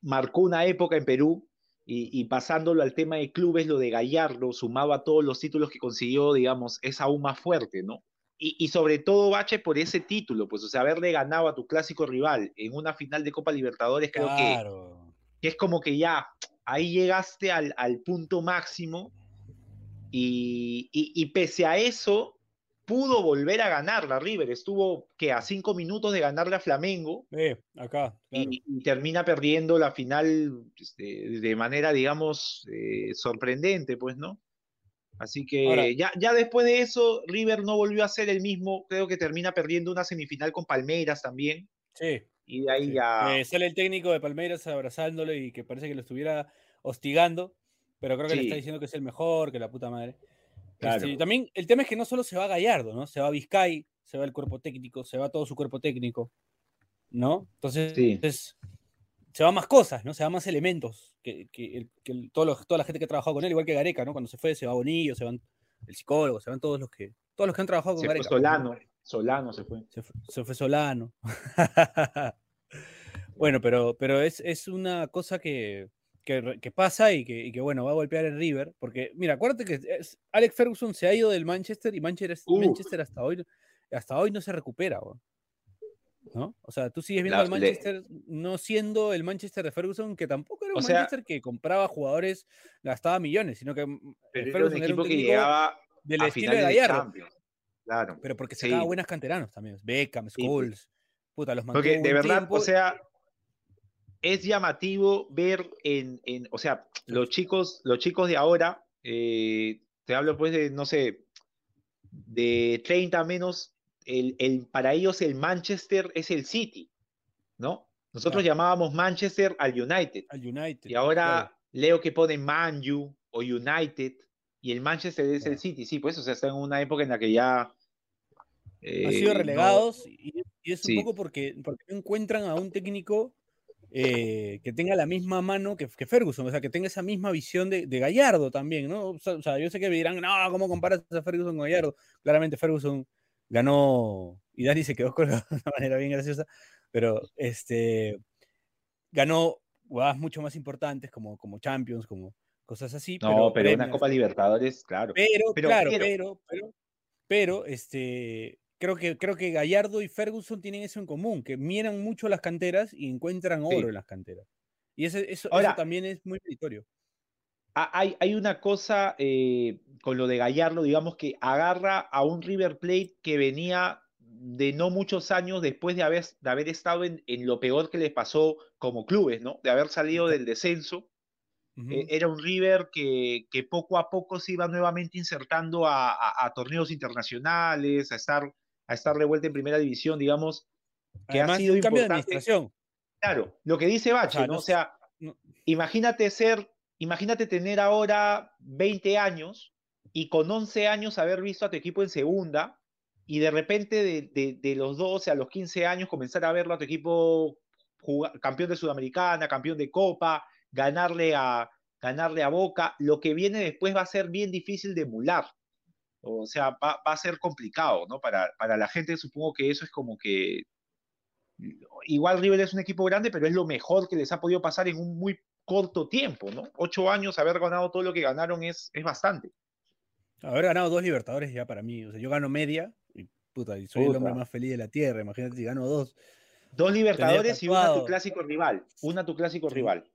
S4: marcó una época en Perú y, y, pasándolo al tema de clubes, lo de Gallardo, sumado a todos los títulos que consiguió, digamos, es aún más fuerte, ¿no? Y, y, sobre todo, Bache, por ese título, pues, o sea, haberle ganado a tu clásico rival en una final de Copa Libertadores, creo claro. que, que, es como que ya, ahí llegaste al, al punto máximo y, y, pese a eso, pudo volver a ganar la River. Estuvo que a cinco minutos de ganarle a Flamengo.
S3: Eh, acá.
S4: Claro. Y, termina perdiendo la final este, de manera, digamos, eh, sorprendente, pues, ¿no? Así que Ahora, ya, ya después de eso, River no volvió a ser el mismo. Creo que termina perdiendo una semifinal con Palmeiras también.
S3: Sí.
S4: Y de ahí sí. ya.
S3: Eh, sale el técnico de Palmeiras abrazándolo y que parece que lo estuviera hostigando. Pero creo que sí. le está diciendo que es el mejor, que la puta madre. Claro. Este, también el tema es que no solo se va Gallardo, ¿no? Se va Vizcay, se va el cuerpo técnico, se va todo su cuerpo técnico, ¿no? Entonces, sí. es, se van más cosas, ¿no? Se van más elementos que, que, que el, todo lo, toda la gente que ha trabajado con él, igual que Gareca, ¿no? Cuando se fue, se va Bonillo, se van el psicólogo, se van todos los que, todos los que han trabajado con
S4: se
S3: Gareca.
S4: Fue Solano, Solano se fue.
S3: Se fue, se fue Solano. (laughs) bueno, pero, pero es, es una cosa que, que, que, pasa y que, y que, bueno, va a golpear el River, porque mira, acuérdate que es, Alex Ferguson se ha ido del Manchester y Manchester, uh. Manchester hasta hoy hasta hoy no se recupera, ¿no? O sea, tú sigues viendo al Manchester le... no siendo el Manchester de Ferguson, que tampoco era un o Manchester que compraba jugadores, gastaba millones, sino que
S4: mm, pero Ferguson era un equipo que llegaba
S3: del estilo de Gallardo.
S4: Claro.
S3: Pero porque sacaba sí. buenas canteranos también, Beckham, Scholes, sí. puta, los
S4: Porque de verdad, tiempo. o sea, es llamativo ver en, en, o sea, los chicos, los chicos de ahora, eh, te hablo pues de, no sé, de 30 menos, el, el, para ellos el Manchester es el City, ¿no? Nosotros claro. llamábamos Manchester al United.
S3: Al United.
S4: Y ahora claro. leo que ponen Man U o United y el Manchester es claro. el City, sí, pues, o sea, está en una época en la que ya...
S3: Eh, Han sido relegados no... y, y, es un sí. poco porque, porque no encuentran a un técnico eh, que tenga la misma mano que, que, Ferguson, o sea, que tenga esa misma visión de, de Gallardo también, ¿no? O sea, o sea, yo sé que me dirán, no, ¿cómo comparas a Ferguson con Gallardo? Claramente Ferguson ganó, y Dani se quedó con (laughs) de una manera bien graciosa, pero este, ganó jugadas mucho más importantes como, como Champions, como cosas así.
S4: No, pero, pero una Copa Libertadores, claro.
S3: Pero, pero claro, pero, pero, pero, pero este, creo que, creo que Gallardo y Ferguson tienen eso en común, que miran mucho las canteras y encuentran oro sí. en las canteras. Y eso, Ahora, eso, también es muy meritorio.
S4: Ha- hay, hay una cosa eh, con lo de Gallardo, digamos que agarra a un River Plate que venía de no muchos años después de haber, de haber estado en, en lo peor que les pasó como clubes, ¿no? De haber salido del descenso. Eh, era un River que, que poco a poco se iba nuevamente insertando a, a- a torneos internacionales, a estar, a estar de vuelta en primera división, digamos, que
S3: Además,
S4: ha sido
S3: un cambio de
S4: importante.
S3: administración.
S4: Claro, lo que dice Bache,
S3: sea,
S4: O sea,
S3: no-
S4: imagínate ser, imagínate tener ahora 20 años y con 11 años haber visto a tu equipo en segunda y de repente de, los 12 a los 15 años comenzar a verlo a tu equipo campeón de Sudamericana, campeón de Copa, ganarle a, ganarle a Boca, lo que viene después va a ser bien difícil de emular. O sea, va, va a ser complicado, ¿no? Para, para la gente supongo que eso es como que igual River es un equipo grande, pero es lo mejor que les ha podido pasar en un muy corto tiempo, ¿no? Ocho años, haber ganado todo lo que ganaron es, es bastante.
S3: Haber ganado dos Libertadores ya para mí. O sea, yo gano media y puta, y soy el hombre más feliz de la tierra. Imagínate si gano dos.
S4: Dos Libertadores y una tu clásico rival. Una tu clásico
S3: Sí.
S4: rival.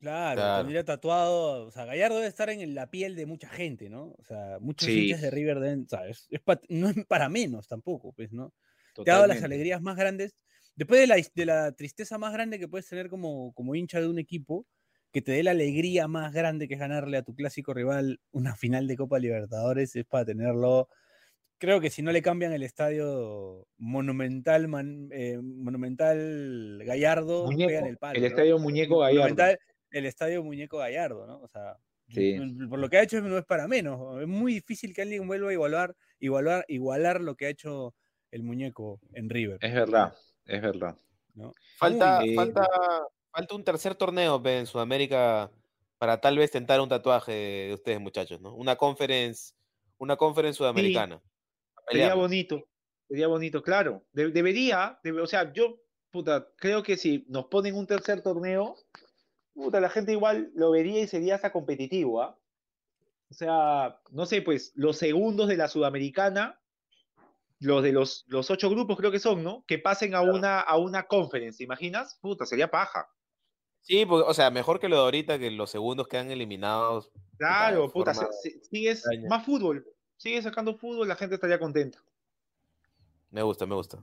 S3: Claro,
S5: Claro.
S3: tendría tatuado. O sea, Gallardo debe estar en la piel de mucha gente, ¿no? O sea, muchos
S4: Sí.
S3: hinchas de River deben. O sea, es- es pa- no es para menos tampoco, pues, ¿no? Te ha dado las
S4: Totalmente.
S3: alegrías más grandes. Después de la, de la tristeza más grande que puedes tener como, como hincha de un equipo, que te dé la alegría más grande que es ganarle a tu clásico rival una final de Copa Libertadores, es para tenerlo. Creo que si no le cambian el estadio Monumental, Man- eh, Monumental Gallardo,
S4: Muñeco,
S3: pegan el palo.
S4: el
S3: ¿no?
S4: estadio Muñeco Gallardo.
S3: El estadio Muñeco Gallardo, ¿no? O sea,
S4: Sí.
S3: por lo que ha hecho no es para menos. Es muy difícil que alguien vuelva a igualar, igualar, igualar lo que ha hecho el muñeco en River.
S4: Es verdad, es verdad.
S3: ¿no?
S5: Falta, falta, falta un tercer torneo pe, en Sudamérica para tal vez tentar un tatuaje de ustedes, muchachos, ¿no? Una conference, una conference sudamericana.
S4: Sería bonito, sería bonito, claro. De- debería, debe- o sea, yo, puta, creo que si nos ponen un tercer torneo, puta, la gente igual lo vería y sería hasta competitivo, ¿ah? O sea, no sé, pues, los segundos de la Sudamericana, los de los, los ocho grupos creo que son, ¿no? Que pasen a una, a una conference, ¿te imaginas? Puta, sería paja.
S5: Sí, porque, o sea, mejor que lo de ahorita, que los segundos quedan eliminados.
S4: Claro, puta, sigues
S5: extraña.
S4: más fútbol, sigues sacando fútbol, la gente estaría contenta.
S5: Me gusta, me gusta.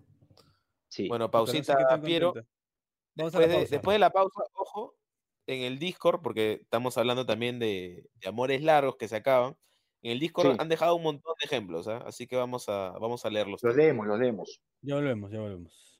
S4: Sí.
S5: Bueno,
S3: Puta, no sé
S5: pausita, Piero.
S3: contenta. Vamos a
S5: Después de,
S3: pausa.
S5: después de la pausa, ojo, en el Discord, porque estamos hablando también de, de amores largos que se acaban. En el Discord
S4: Sí.
S5: han dejado un montón de ejemplos, ¿ah? así que vamos a, vamos a leerlos.
S4: Los leemos, los leemos.
S3: Ya volvemos, ya volvemos.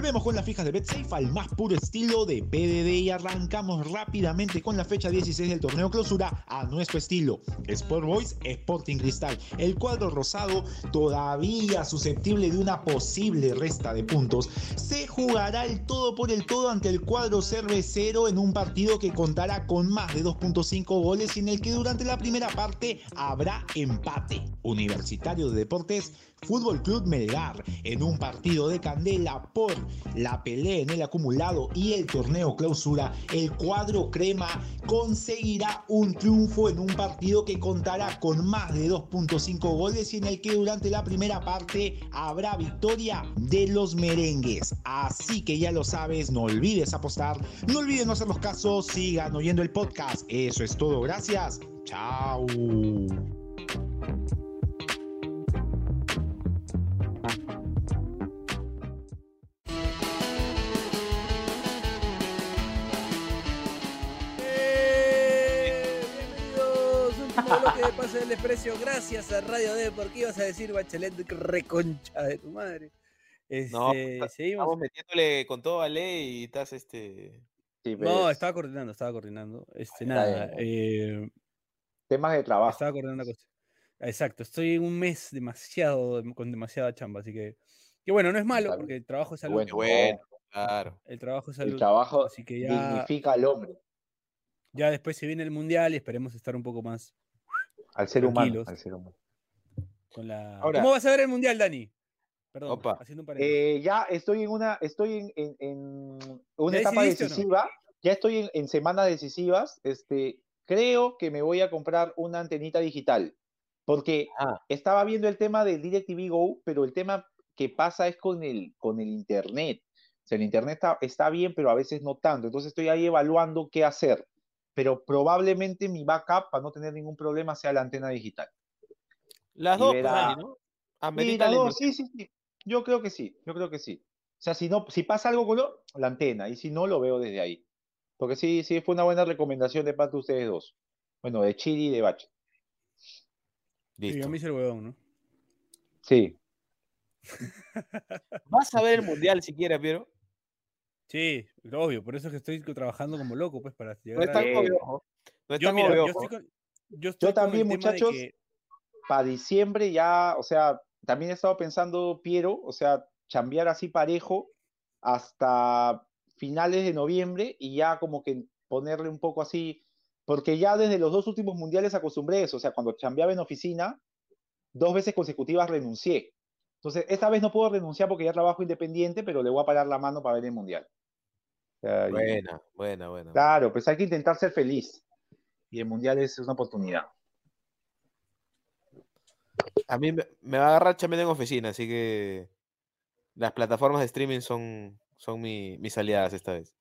S6: Volvemos con las fijas de BetSafe al más puro estilo de PDD y arrancamos rápidamente con la fecha 16 del torneo clausura a nuestro estilo. Sport Boys Sporting Cristal. El cuadro rosado, todavía susceptible de una posible resta de puntos, se jugará el todo por el todo ante el cuadro cervecero en un partido que contará con más de 2.5 goles y en el que durante la primera parte habrá empate. Universitario de Deportes Fútbol Club Melgar en un partido de candela por la pelea en el acumulado y el torneo clausura, el cuadro crema conseguirá un triunfo en un partido que contará con más de 2.5 goles y en el que durante la primera parte habrá victoria de los merengues. Así que ya lo sabes, no olvides apostar, no olvides no hacer los casos, sigan oyendo el podcast. Eso es todo, gracias. Chao.
S3: Bienvenidos, último bloque de Pase del Desprecio. Gracias a Radio D. ¿Por qué ibas a decir, Bachelet, reconcha de tu madre? Este,
S5: No, está-
S3: seguimos.
S5: Estamos metiéndole con todo a ley y estás este.
S4: Sí,
S3: No, estaba coordinando, estaba coordinando. Este, nada, eh,
S4: temas de trabajo.
S3: estaba coordinando cosas. Exacto, estoy en un mes demasiado, con demasiada chamba, así que, que bueno, no es malo, porque el trabajo es salud.
S4: Bueno,
S5: bueno, claro.
S3: El trabajo es
S4: El
S3: salud.
S4: trabajo
S3: Así que ya,
S4: dignifica al hombre,
S3: ya después se viene el mundial y esperemos estar un poco más
S4: al ser humano. Al ser humano.
S3: con la.
S5: Ahora-
S3: ¿Cómo vas a ver el mundial, Dani? Perdón,
S5: Opa.
S3: haciendo un paréntesis.
S4: Eh, ya estoy en una, estoy en, en- en una
S3: ¿Ya
S4: etapa
S3: no?
S4: decisiva. ya estoy en, en semanas decisivas, este, creo que me voy a comprar una antenita digital, porque
S5: Ah.
S4: estaba viendo el tema del DirecTV Go, pero el tema que pasa es con el, con el internet. O sea, el internet está, está bien, pero a veces no tanto. Entonces estoy ahí evaluando qué hacer. Pero probablemente mi backup, para no tener ningún problema, sea la antena digital.
S5: Las
S4: Y
S5: dos,
S4: verá-
S5: pues, ¿no?
S4: Sí, las dos, sí, sí, sí. Yo creo que sí, yo creo que sí. O sea, si no, si pasa algo con lo- la antena, y si no, lo veo desde ahí. Porque sí, sí, fue una buena recomendación de parte de ustedes dos. Bueno, de Chiri y de Bache.
S3: Sí,
S5: Listo.
S3: a mí es el huevón, ¿no?
S4: Sí. (laughs)
S5: ¿Vas a ver el mundial siquiera, Piero?
S3: Sí, obvio, por eso es que estoy trabajando como loco, pues, para
S5: No
S3: llegar
S5: es
S3: a...
S5: obvio. No
S3: Yo, mira,
S5: obvio,
S3: yo estoy con, yo estoy con
S4: también, muchachos,
S3: que-
S4: Para diciembre ya, o sea, también he estado pensando, Piero, o sea, chambear así parejo hasta finales de noviembre y ya como que ponerle un poco así, porque ya desde los dos últimos mundiales acostumbré eso, o sea, cuando chambeaba en oficina, dos veces consecutivas renuncié. Entonces, esta vez no puedo renunciar porque ya trabajo independiente, pero le voy a parar la mano para ver el mundial. Y-
S5: Buena, buena, buena.
S4: Claro, pues hay que intentar ser feliz. Y el mundial es una oportunidad.
S5: A mí me, me va a agarrar chambeando en oficina, así que las plataformas de streaming son, son mi- mis aliadas esta vez.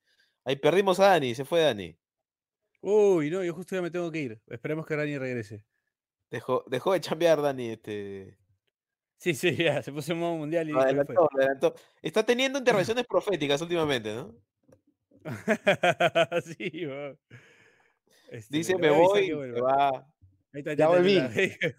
S5: Ahí perdimos a Dani, se fue Dani.
S3: Uy, no, yo justo ya me tengo que ir. Esperemos que Rani regrese.
S5: Dejó, dejó de chambear Dani, este.
S3: Sí, sí, ya, se puso en modo mundial y
S5: adelantó, adelantó. Está teniendo intervenciones (laughs) proféticas últimamente, ¿no? (laughs)
S3: sí. Este,
S5: Dice me
S3: voy
S5: se va.
S3: Ahí está,
S4: Ya
S3: está,
S4: volví.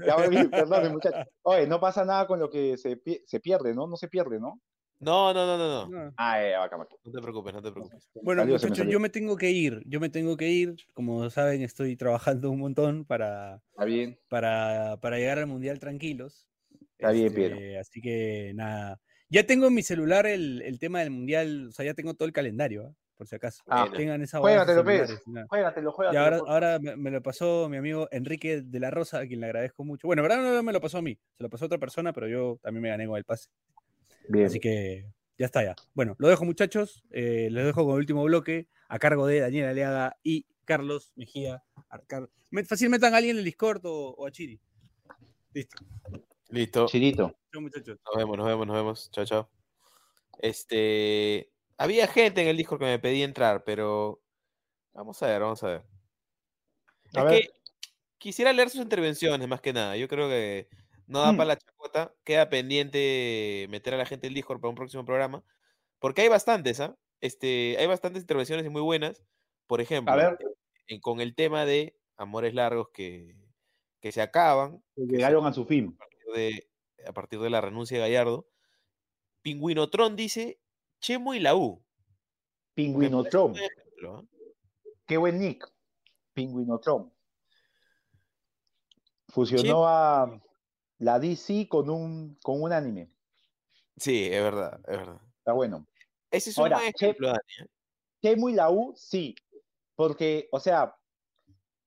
S4: Ya (laughs) volví, perdón, muchachos. Oye, no pasa nada con lo que se, pi- se pierde, ¿no? No se pierde, ¿no?
S5: No, no, no, no, no.
S3: No.
S4: Ah, ya, bacán, bacán.
S5: No te preocupes, no te preocupes.
S3: Bueno,
S4: Salió, se me
S3: muchachos, yo me tengo que ir. Yo me tengo que ir. Como saben, estoy trabajando un montón para,
S4: Está bien.
S3: para, para llegar al mundial tranquilos.
S4: Está bien,
S3: Este,
S4: Piero.
S3: Así que nada. Ya tengo en mi celular el, el tema del mundial. O sea, ya tengo todo el calendario, ¿ah? Por si acaso.
S4: Ah,
S3: Tengan esa
S4: Juégatelo,
S3: celulares, nada.
S4: Juégatelo,
S3: Y
S4: juégatelo.
S3: ahora,
S4: por-
S3: ahora me, me lo pasó mi amigo Enrique de la Rosa, a quien le agradezco mucho. Bueno, en verdad no me lo pasó a mí, se lo pasó a otra persona, pero yo también me gané con el pase.
S4: Bien.
S3: Así que ya está ya. Bueno, lo dejo muchachos, eh, les dejo con el último bloque a cargo de Daniel Aleaga y Carlos Mejía. Arcar- Me- Fácil metan a alguien en el Discord o, o a Chiri. Listo.
S5: Listo.
S4: Chirito.
S3: Chao muchachos.
S5: Nos vemos, nos vemos, nos vemos. Chao, chao. Este. Había gente en el Discord que me pedía entrar, pero. Vamos a ver, vamos a ver.
S4: A
S5: es
S4: ver.
S5: que quisiera leer sus intervenciones más que nada. Yo creo que no da
S4: Mm.
S5: para la chacota. Queda pendiente meter a la gente del Discord para un próximo programa. Porque hay bastantes, ¿ah? Este, hay bastantes intervenciones muy buenas. Por ejemplo,
S4: ver.
S5: en- con el tema de amores largos que, que se acaban
S4: Llegaron a su fin.
S5: a partir de, a partir de la renuncia de Gallardo. Pingüinotron dice Chemo y la U.
S4: Pingüinotron.
S5: un ¿ah?
S4: Qué buen nick. Pingüinotron. Fusionó a la DC con un, con un anime.
S5: Sí, es verdad, es verdad.
S4: Está bueno.
S5: Ese es un
S4: Ahora,
S5: buen
S4: Che-
S5: ejemplo, Dani. ¿eh?
S4: Chemo y la U, sí. Porque, o sea,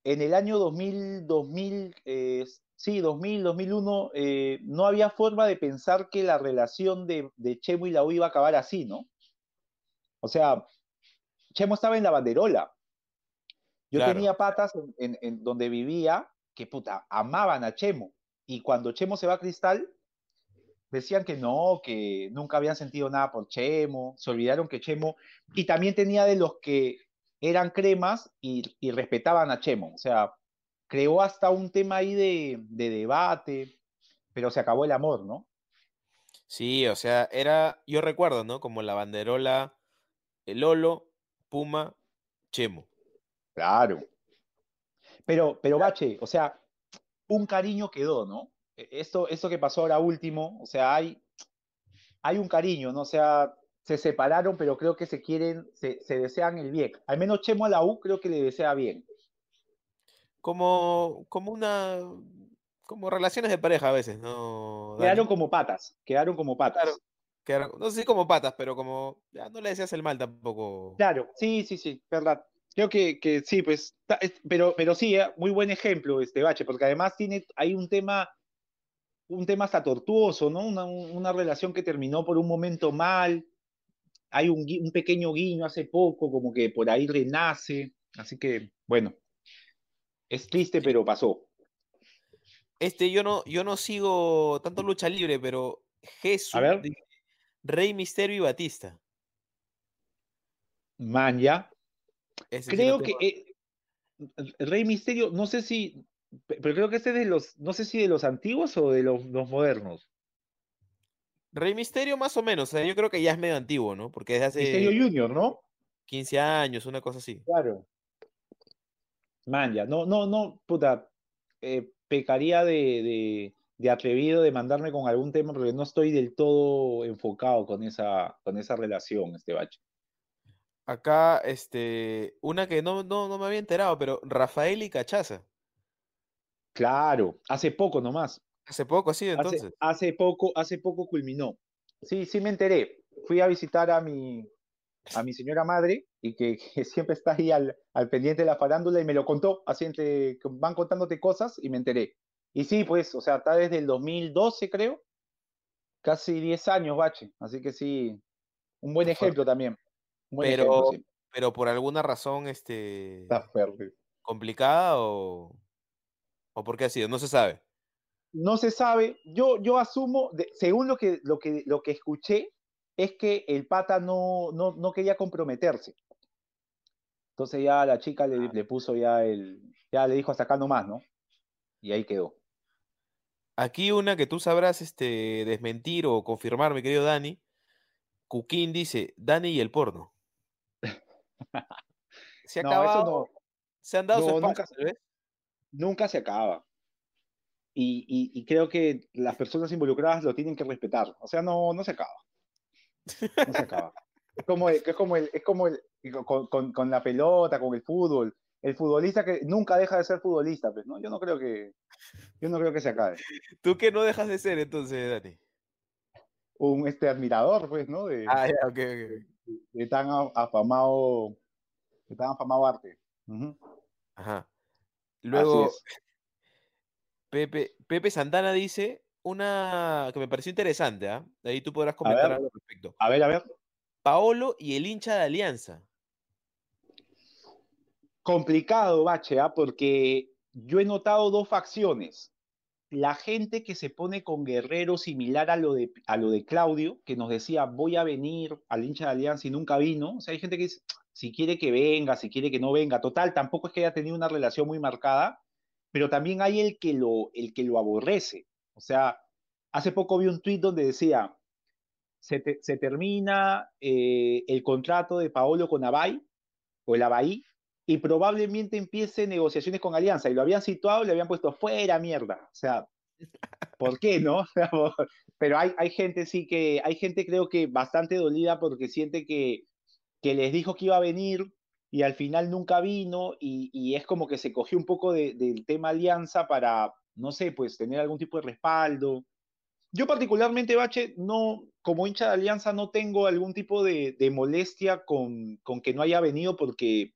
S4: en el año 2000, 2000 eh, sí, 2000, 2001, eh, no había forma de pensar que la relación de, de Chemo y la U iba a acabar así, ¿no? O sea, Chemo estaba en la banderola. Yo
S5: Claro.
S4: tenía patas en, en- en donde vivía que, puta, amaban a Chemo. Y cuando Chemo se va a Cristal, decían que no, que nunca habían sentido nada por Chemo, se olvidaron que Chemo, y también tenía de los que eran cremas y, y respetaban a Chemo, o sea, creó hasta un tema ahí de, de debate, pero se acabó el amor, ¿no?
S5: Sí, o sea, era, yo recuerdo, ¿no? Como la banderola, el Lolo, Puma, Chemo.
S4: Claro. Pero, pero Bache, o sea, un cariño quedó, ¿no? E- Esto, esto que pasó ahora último, o sea, hay, hay un cariño, ¿no? O sea, se separaron, pero creo que se quieren, se, se desean el bien. Al menos Chemo a la U creo que le desea bien.
S5: Como, como una, como relaciones de pareja a veces, ¿no?
S4: Quedaron como patas, quedaron como patas.
S5: Claro. Quedaron- no sé si como patas, pero como, ya no le deseas el mal tampoco.
S4: Claro, sí, sí, sí, verdad. Creo que, que sí, pues, ta- es- pero, pero sí, eh, muy buen ejemplo este Bache, porque además tiene, hay un tema, un tema hasta tortuoso, ¿no? Una, una relación que terminó por un momento mal. hay un, un pequeño guiño hace poco, como que por ahí renace. Así que, bueno, es triste, pero pasó.
S5: Este, yo no, yo no sigo tanto lucha libre, pero Jesús, Rey Misterio y Batista.
S4: Man, ya.
S5: Ese
S4: Creo que eh, Rey Misterio, no sé si, pe- pero creo que este es de los, no sé si de los antiguos o de los, los modernos.
S5: Rey Misterio más o menos, o sea, yo creo que ya es medio antiguo, ¿no? Porque desde hace
S4: Misterio Junior, ¿no?
S5: 15 años, una cosa así.
S4: Claro. Man, ya. No, no, no, puta. eh, pecaría de, de, de atrevido de mandarme con algún tema porque no estoy del todo enfocado con esa, con esa relación, este bache.
S5: Acá, este, una que no, no, no me había enterado, pero Rafael y Cachaza.
S4: Claro, hace poco nomás.
S5: Hace poco,
S4: Hace,
S5: entonces.
S4: hace poco, hace poco culminó. Sí, sí me enteré. Fui a visitar a mi, a mi señora madre y que, que (laughs) siempre está ahí al, al pendiente de la farándula y me lo contó, así entre, van contándote cosas y me enteré. Y sí, pues, o sea, está desde el 2012, creo, casi 10 años, Bache. Así que sí, un buen ejemplo también. Buen
S5: Pero,
S4: ejemplo, sí.
S5: pero por alguna razón, este,
S4: Está
S5: complicada o, o por qué ha sido, no se sabe.
S4: No se sabe. Yo, yo asumo, de- según lo que, lo, que, lo que escuché, es que el pata no, no, no quería comprometerse. Entonces ya la chica le, le puso ya el, ya le dijo hasta acá nomás, ¿no? Y ahí quedó.
S5: Aquí una que tú sabrás este, desmentir o confirmar, mi querido Dani. Cuquín dice, Dani y el porno. (laughs) Se ha
S4: No, eso
S5: acabado,
S4: no,
S5: se han dado su
S4: no,
S5: espacio,
S4: nunca, nunca se acaba. Y, y, y creo que las personas involucradas lo tienen que respetar. O sea, no, no se acaba. No se acaba. Es como el, es como el, es como el con, con, con la pelota, con el fútbol. El futbolista que nunca deja de ser futbolista, pues, ¿no? Yo no creo que, yo no creo que se acabe.
S5: ¿Tú qué no dejas de ser entonces, Dani?
S4: Un este admirador, pues, ¿no? De,
S5: Ah,
S4: de tan afamado, de tan afamado arte.
S5: Ajá. Luego. Pepe, Pepe Santana dice una que me pareció interesante, ¿ah? De ahí tú podrás comentar
S4: ver,
S5: algo al respecto.
S4: a ver, a ver.
S5: Paolo y el hincha de Alianza.
S4: Complicado, Bache, ¿ah? Porque yo he notado dos facciones. La gente que se pone con Guerrero similar a lo de, a lo de Claudio, que nos decía, voy a venir al hincha de Alianza y nunca vino. O sea, hay gente que dice, si quiere que venga, si quiere que no venga. Total, tampoco es que haya tenido una relación muy marcada, pero también hay el que lo, el que lo aborrece. O sea, hace poco vi un tuit donde decía, se, te- se termina eh, el contrato de Paolo con Abay, o el Abay, y probablemente empiece negociaciones con Alianza. Y lo habían situado y le habían puesto fuera mierda. O sea, (laughs) ¿por qué no? (laughs) Pero hay, hay gente sí que, hay gente creo que bastante dolida porque siente que, que les dijo que iba a venir y al final nunca vino y, y es como que se cogió un poco de- del tema Alianza para, no sé, pues tener algún tipo de respaldo. Yo particularmente, Bache, no, como hincha de Alianza no tengo algún tipo de, de molestia con, con que no haya venido porque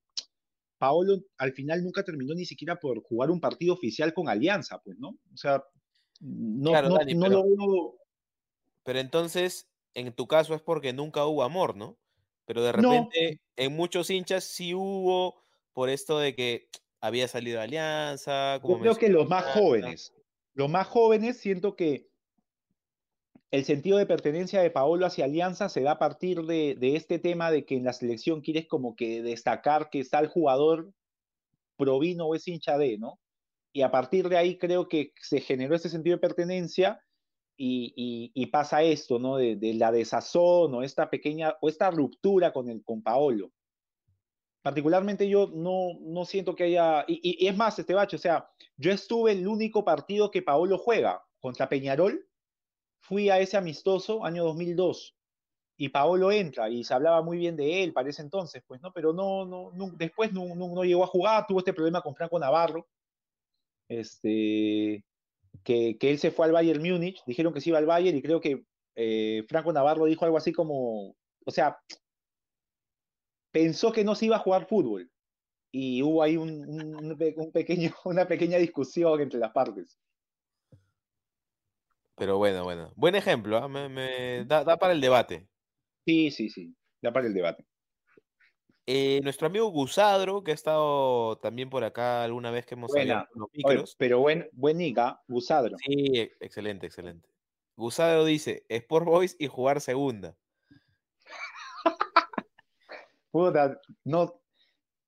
S4: Paolo al final nunca terminó ni siquiera por jugar un partido oficial con Alianza, pues, ¿no? O sea, no,
S5: Claro,
S4: no,
S5: Dani,
S4: no
S5: pero,
S4: lo veo.
S5: pero entonces, en tu caso es porque nunca hubo amor, ¿no? Pero de
S4: No,
S5: repente, en muchos hinchas sí hubo por esto de que había salido de Alianza,
S4: yo creo que los más jóvenes, los más jóvenes siento que el sentido de pertenencia de Paolo hacia Alianza se da a partir de, este tema de que en la selección quieres como que destacar que el jugador provino o es hincha de, ¿no? Y a partir de ahí creo que se generó ese sentido de pertenencia y, pasa esto, ¿no? De, la desazón o esta pequeña, o esta ruptura con, el, con Paolo. Particularmente yo no, no siento que haya, y es más, este bacho, o sea, yo estuve el único partido que Paolo juega contra Peñarol, fui a ese amistoso año 2002 y Paolo entra y se hablaba muy bien de él para ese entonces, pues, ¿no? Pero no, no, no- después no, llegó a jugar, tuvo este problema con Franco Navarro, este, que, él se fue al Bayern Múnich, dijeron que se iba al Bayern y creo que eh, Franco Navarro dijo algo así como, o sea, pensó que no se iba a jugar fútbol y hubo ahí un pequeño, (laughs) una pequeña discusión entre las partes.
S5: Pero bueno, bueno. Buen ejemplo, ¿ah? Me, me da, da para el debate.
S4: Sí, sí, sí. da para el debate.
S5: Eh, nuestro amigo Gusadro, que ha estado también por acá alguna vez que hemos salido los
S4: Oye,
S5: micros.
S4: pero buen, buen Nica, Gusadro.
S5: Sí, excelente, excelente. Gusadro dice, Sport Boys y jugar segunda. (laughs)
S4: Puta, no,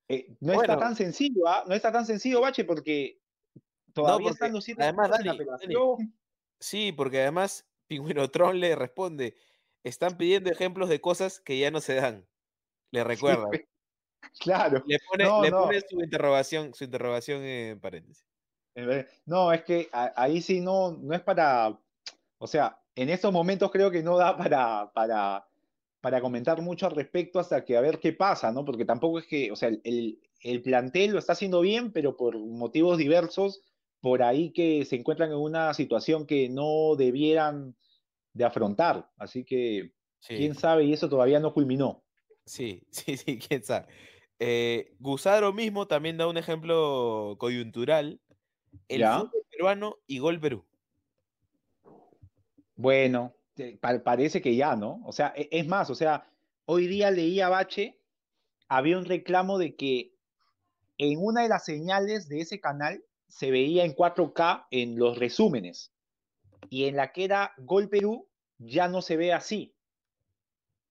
S4: eh, no está tan sencillo, ¿ah? No está tan sencillo, Bache, porque todavía
S5: porque
S4: están los siete
S5: además, Dani, Dani. Sí, porque además (laughs) Pingüinotron le responde, están pidiendo ejemplos de cosas que ya no se dan. Le (laughs) recuerda.
S4: Claro.
S5: Le pone,
S4: No,
S5: le
S4: no.
S5: pone su interrogación, su interrogación en paréntesis.
S4: No, es que ahí sí no, no es para, o sea, en estos momentos creo que no da para, para, para comentar mucho al respecto hasta que a ver qué pasa, ¿no? Porque tampoco es que, o sea, el- el plantel lo está haciendo bien, pero por motivos diversos, por ahí que se encuentran en una situación que no debieran de afrontar. Así que,
S5: Sí,
S4: quién sabe, y eso todavía no culminó.
S5: sí, (laughs) sí, sí, quién sabe. Eh, Gusadro mismo también da un ejemplo coyuntural. El
S4: ¿Ya?
S5: fútbol peruano y gol Perú.
S4: Bueno, pa- parece que ya, ¿no? O sea, e- es más, o sea, hoy día leía Bache, había un reclamo de que en una de las señales de ese canal se veía en 4K en los resúmenes y en la que era Gol Perú ya no se ve así.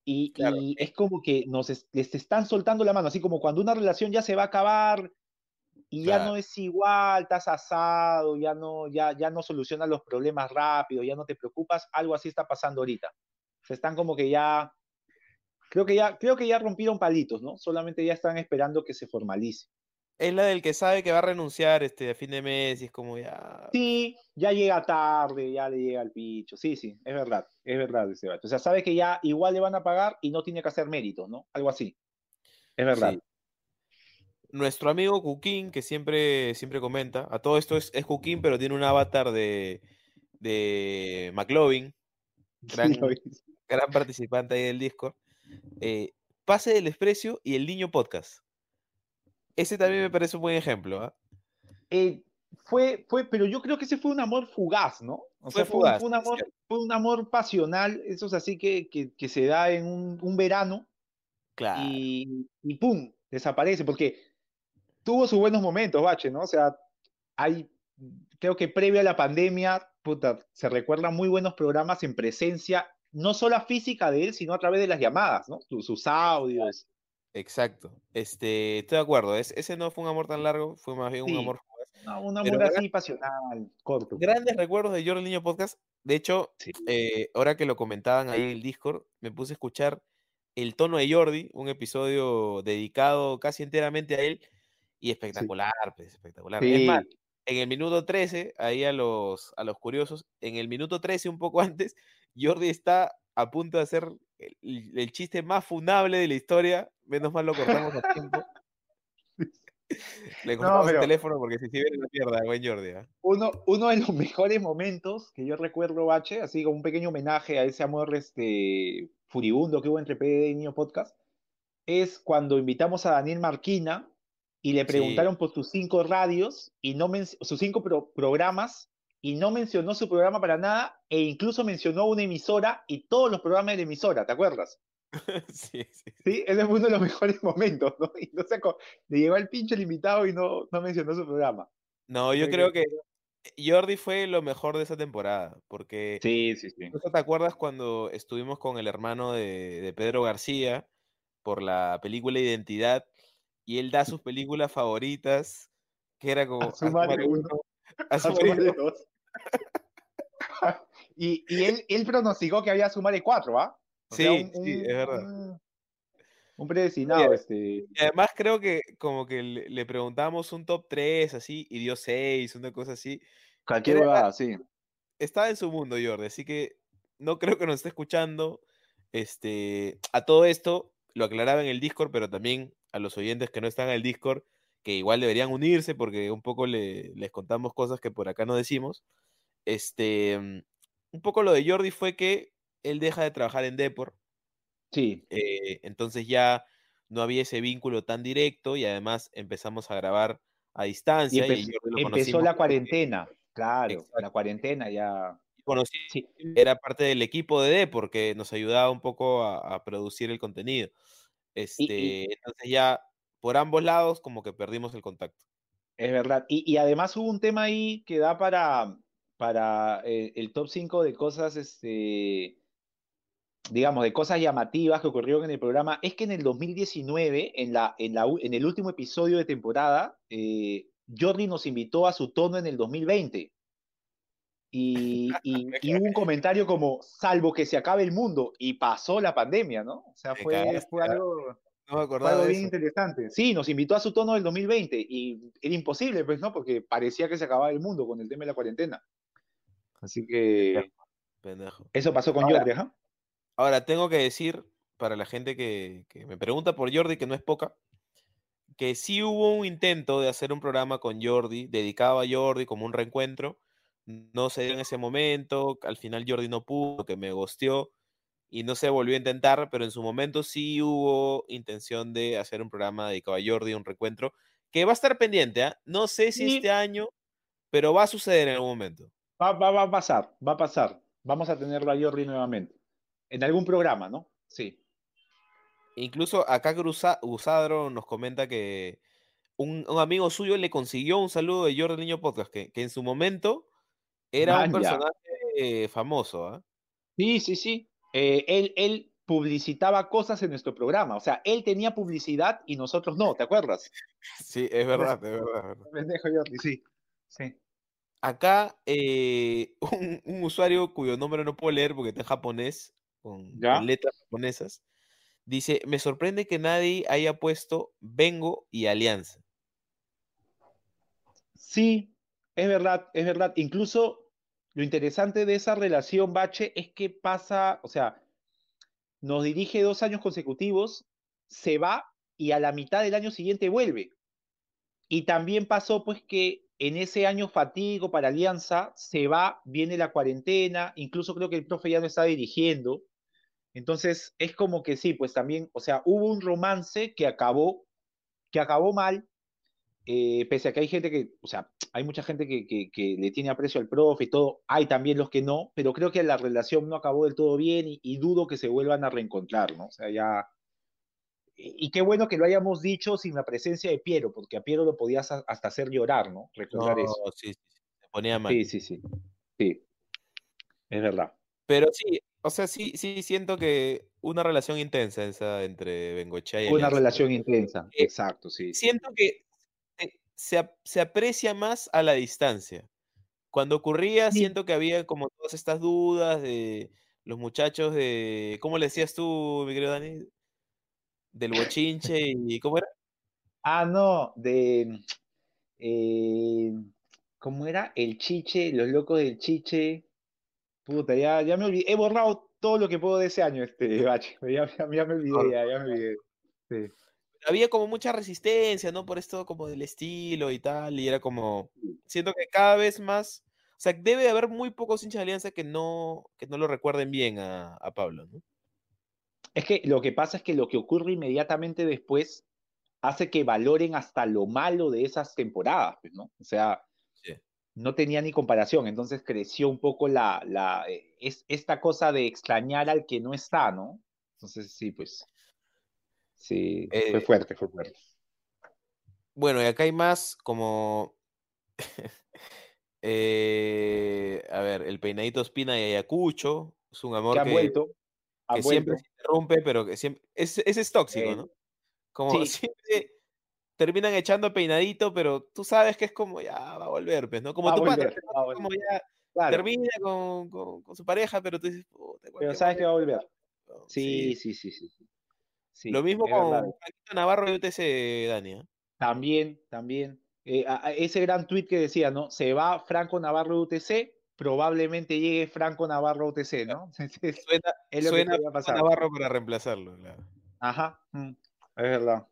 S4: Y,
S5: Claro.
S4: y es como que nos es- les están soltando la mano, así como cuando una relación ya se va a acabar y ya no es igual, estás asado, ya no, ya, ya no solucionas los problemas rápido, ya no te preocupas, algo así está pasando ahorita. Se están como que ya, creo que ya, creo que ya rompieron palitos, ¿no? Solamente ya están esperando que se formalice.
S5: Es la del que sabe que va a renunciar este, a fin de mes y es como ya...
S4: Sí, ya llega tarde, ya le llega el picho. Sí, sí, es verdad, es verdad ese vato. O sea, sabe que ya igual le van a pagar y no tiene que hacer méritos, ¿no? Algo así. Es verdad.
S5: Sí. Nuestro amigo Cuquín, que siempre, siempre comenta, a todo esto es, es Cuquín, pero tiene un avatar de, de McLovin, (laughs) gran,
S4: Sí,
S5: gran participante ahí del Discord. eh, Pase del Desprecio y el Niño Podcast. Ese también me parece un buen ejemplo. ¿ah?
S4: Eh, fue, fue, pero yo creo que ese fue un amor fugaz, ¿no? O
S5: Fue
S4: sea, fue, un-
S5: fugaz,
S4: fue un
S5: es
S4: amor, fue un amor pasional, esos así que, que, que se da en un, un verano
S5: Claro.
S4: y, y ¡pum! desaparece, porque tuvo sus buenos momentos, Bache, ¿no? O sea, hay, creo que previo a la pandemia, puta, se recuerdan muy buenos programas en presencia, no solo física de él, sino a través de las llamadas, ¿no? Sus, sus audios.
S5: Exacto. Este, estoy de acuerdo. es- ese no fue un amor tan largo, fue más bien un amor.
S4: No, un amor así pasional, corto.
S5: Grandes recuerdos de Jordi el Niño Podcast. De hecho,
S4: Sí.
S5: eh, ahora que lo comentaban ahí en el Discord, me puse a escuchar El tono de Jordi, un episodio dedicado casi enteramente a él, y espectacular, pues, espectacular. Es más,
S4: Sí,
S5: en el minuto 13, ahí a los, a los curiosos, en el minuto 13, un poco (laughs) antes, Jordi está a punto de hacer el, el chiste más funable de la historia. Menos mal lo cortamos a tiempo. (laughs) Le
S4: No,
S5: cortamos
S4: pero-
S5: el teléfono porque si se viene la mierda, buen Jordi. ¿ah?
S4: uno, uno de los mejores momentos que yo recuerdo, Bache, así como un pequeño homenaje a ese amor este, furibundo que hubo entre PD y Niño Podcast, es cuando invitamos a Daniel Marquina y le
S5: Sí.
S4: preguntaron por sus cinco radios y no sus cinco pro- programas y no mencionó su programa para nada e incluso mencionó una emisora y todos los programas de la emisora, ¿te acuerdas? (laughs)
S5: sí, sí.
S4: Sí, ese fue uno de los (laughs) mejores momentos, ¿no? Y no se le llegó el pinche el invitado y no, no mencionó su programa.
S5: No, yo
S4: Creo
S5: que Jordi fue lo mejor de esa temporada, porque
S4: Sí, sí, sí.
S5: ¿no te acuerdas cuando estuvimos con el hermano de, de Pedro García por la película Identidad y él da sus películas favoritas, que era como
S4: Asumare uno,
S5: uno,
S4: A (laughs) y y él, él pronosticó que había Sumare 4, ¿ah? O sea,
S5: Sí, sí, es verdad.
S4: Un, un predestinado,
S5: Oye,
S4: este.
S5: Y además creo que como que le, le preguntamos un top 3 así y dio 6, una cosa así.
S4: Cualquier huevada, sí.
S5: Estaba en su mundo, Jordi, así que no creo que nos esté escuchando. Este, a todo esto lo aclaraba en el Discord, pero también a los oyentes que no están en el Discord, que igual deberían unirse porque un poco le- les contamos cosas que por acá no decimos. Este, mm, un poco lo de Jordi fue que él deja de trabajar en Depor,
S4: Sí,
S5: eh, entonces ya no había ese vínculo tan directo y además empezamos a grabar a distancia. Y,
S4: empe- empezó la
S5: porque
S4: cuarentena, claro,
S5: Exacto.
S4: la cuarentena ya.
S5: conocí,
S4: Sí.
S5: era parte del equipo de D porque nos ayudaba un poco a, a producir el contenido. Este, entonces ya por ambos lados como que perdimos el contacto.
S4: Es verdad. Y, y además hubo un tema ahí que da para, para eh, el top 5 de cosas, este, digamos, de cosas llamativas que ocurrieron en el programa. Es que en el 2019, en, la, en, la, en el último episodio de temporada, eh, Jordi nos invitó a su tono en el 2020. Y, (laughs) y, y hubo un comentario como, salvo que se acabe el mundo, y pasó la pandemia, ¿no? O sea, fue, fue algo...
S5: No me
S4: Fue
S5: acordaba
S4: algo bien interesante. Sí, nos invitó a su tono del 2020 y era imposible, pues, ¿no? Porque parecía que se acababa el mundo con el tema de la cuarentena. Así que
S5: Pendejo.
S4: eso pasó con
S5: Ahora-
S4: Jordi, ajá.
S5: Ahora, tengo que decir, para la gente que, que me pregunta por Jordi, que no es poca, que sí hubo un intento de hacer un programa con Jordi, dedicado a Jordi como un reencuentro. No se dio en ese momento, al final Jordi no pudo, que me gosteó y no se volvió a intentar, pero en su momento sí hubo intención de hacer un programa dedicado a Jordi, un reencuentro, que va a estar pendiente, ¿ah? No sé si este año, pero va a suceder en algún momento.
S4: Va, va, va a pasar, va a pasar. Vamos a tenerlo a Jordi nuevamente. En algún programa, ¿no? Sí.
S5: Incluso acá Gusadro nos comenta que un, un amigo suyo le consiguió un saludo de Jordi Niño Podcast, que, que en su momento era un personaje eh, famoso. ¿ah?
S4: Sí, sí, sí. Eh, él, él publicitaba cosas en nuestro programa. O sea, él tenía publicidad y nosotros no, ¿te acuerdas?
S5: Sí, es verdad, es verdad.
S4: Pendejo Jordi, sí. Sí.
S5: Acá eh, (laughs) un, un usuario cuyo nombre no puedo leer porque está en japonés, con,
S4: ¿Ya?
S5: con letras japonesas, dice, me sorprende que nadie haya puesto Vengo y Alianza.
S4: Sí, es verdad, es verdad. Incluso lo interesante de esa relación, Bache, es que pasa, o sea, nos dirige dos años consecutivos, se va y a la mitad del año siguiente vuelve. Y también pasó pues que en ese año fatídico para Alianza se va, viene la cuarentena, incluso creo que el profe ya no está dirigiendo. Entonces es como que sí, pues también, o sea, hubo un romance que acabó, que acabó mal, eh, pese a que hay gente que, o sea, hay mucha gente que, que, que le tiene aprecio al profe y todo, hay también los que no, pero creo que la relación no acabó del todo bien y, y dudo que se vuelvan a reencontrar, ¿no? O sea, ya... Y, y qué bueno que lo hayamos dicho sin la presencia de Piero, porque a Piero lo podías a- hasta hacer llorar, ¿no? Recordar
S5: No,
S4: eso.
S5: sí, sí, se ponía mal.
S4: Sí, sí, sí. Sí, es verdad.
S5: Pero sí, o sea, sí, sí siento que una relación intensa esa entre Bengochea y
S4: Una
S5: Alianza.
S4: relación intensa,
S5: Eh,
S4: exacto, sí.
S5: Siento que se, ap- se aprecia más a la distancia. Cuando ocurría,
S4: Sí.
S5: siento que había como todas estas dudas de los muchachos de, ¿cómo le decías tú, mi querido Dani? Del bochinche y ¿cómo era?
S4: Ah, no, de... eh, ¿cómo era? El chiche, los locos del chiche. Puta, ya, ya me olvidé. He borrado todo lo que puedo de ese año, este (laughs) bache. Ya, ya- ya me olvidé, ya, ya me (laughs) olvidé. Sí.
S5: Había como mucha resistencia, ¿no? Por esto como del estilo y tal, y era como, siento que cada vez más, o sea, debe de haber muy pocos hinchas de Alianza que no, que no lo recuerden bien a, a Pablo, ¿no?
S4: Es que lo que pasa es que lo que ocurre inmediatamente después hace que valoren hasta lo malo de esas temporadas, pues, ¿no? O sea,
S5: Sí.
S4: no tenía ni comparación, entonces creció un poco la, la, eh, es, esta cosa de extrañar al que no está, ¿no? Entonces, sí, pues, sí, fue
S5: Eh,
S4: fuerte, fue fuerte.
S5: Bueno, y acá hay más como, (laughs) eh, a ver, el peinadito Espina y Ayacucho, es un amor
S4: Que
S5: que,
S4: vuelto,
S5: que siempre
S4: vuelto.
S5: se interrumpe, pero que siempre, ese, es tóxico,
S4: Eh,
S5: ¿no? Como
S4: sí, (laughs)
S5: siempre terminan echando peinadito, pero tú sabes que es como ya va a volver, pues, ¿no? Como
S4: Va
S5: tu Es como ya
S4: Claro,
S5: termina con, con- con su pareja, pero tú dices, puta,
S4: pero sabes que va a volver.
S5: ¿no?
S4: Sí,
S5: Sí.
S4: sí, sí, sí. Sí.
S5: Lo mismo
S4: verdad.
S5: con Franquito Navarro y UTC, Dani. ¿ah?
S4: También, también. Eh, a- a- ese gran tuit que decía, ¿no? Se va Franco Navarro de UTC, probablemente llegue Franco Navarro a UTC, ¿no? (laughs)
S5: Suena,
S4: es lo que
S5: suena
S4: podría
S5: Franco
S4: pasar.
S5: Navarro para reemplazarlo. claro.
S4: Ajá, mm, es verdad.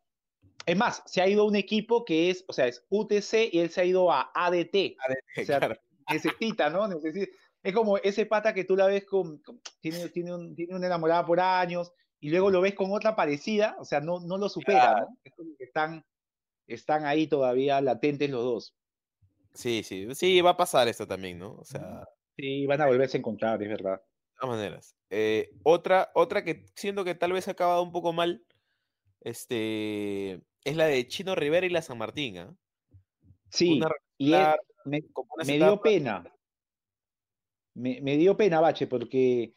S4: Es más, se ha ido a un equipo que es, o sea, es UTC y él se ha ido a ADT. O sea,
S5: Claro.
S4: necesita, ¿no? Necesita. Es como ese pata que tú la ves con, con- tiene, tiene, un, tiene una enamorada por años y luego lo ves con otra parecida, o sea, no, no lo supera, ¿no? Es como que están, están ahí todavía latentes los dos.
S5: Sí, sí, sí, va a pasar esto también, ¿no? O sea,
S4: Sí, van a volverse a encontrar, es verdad.
S5: De todas maneras. Eh, otra, otra que siento que tal vez ha acabado un poco mal, este, es la de Chino Rivera y la San Martín. ¿ah?
S4: Sí,
S5: Una
S4: y es- me, dio pena. Me, me dio pena, Bache, porque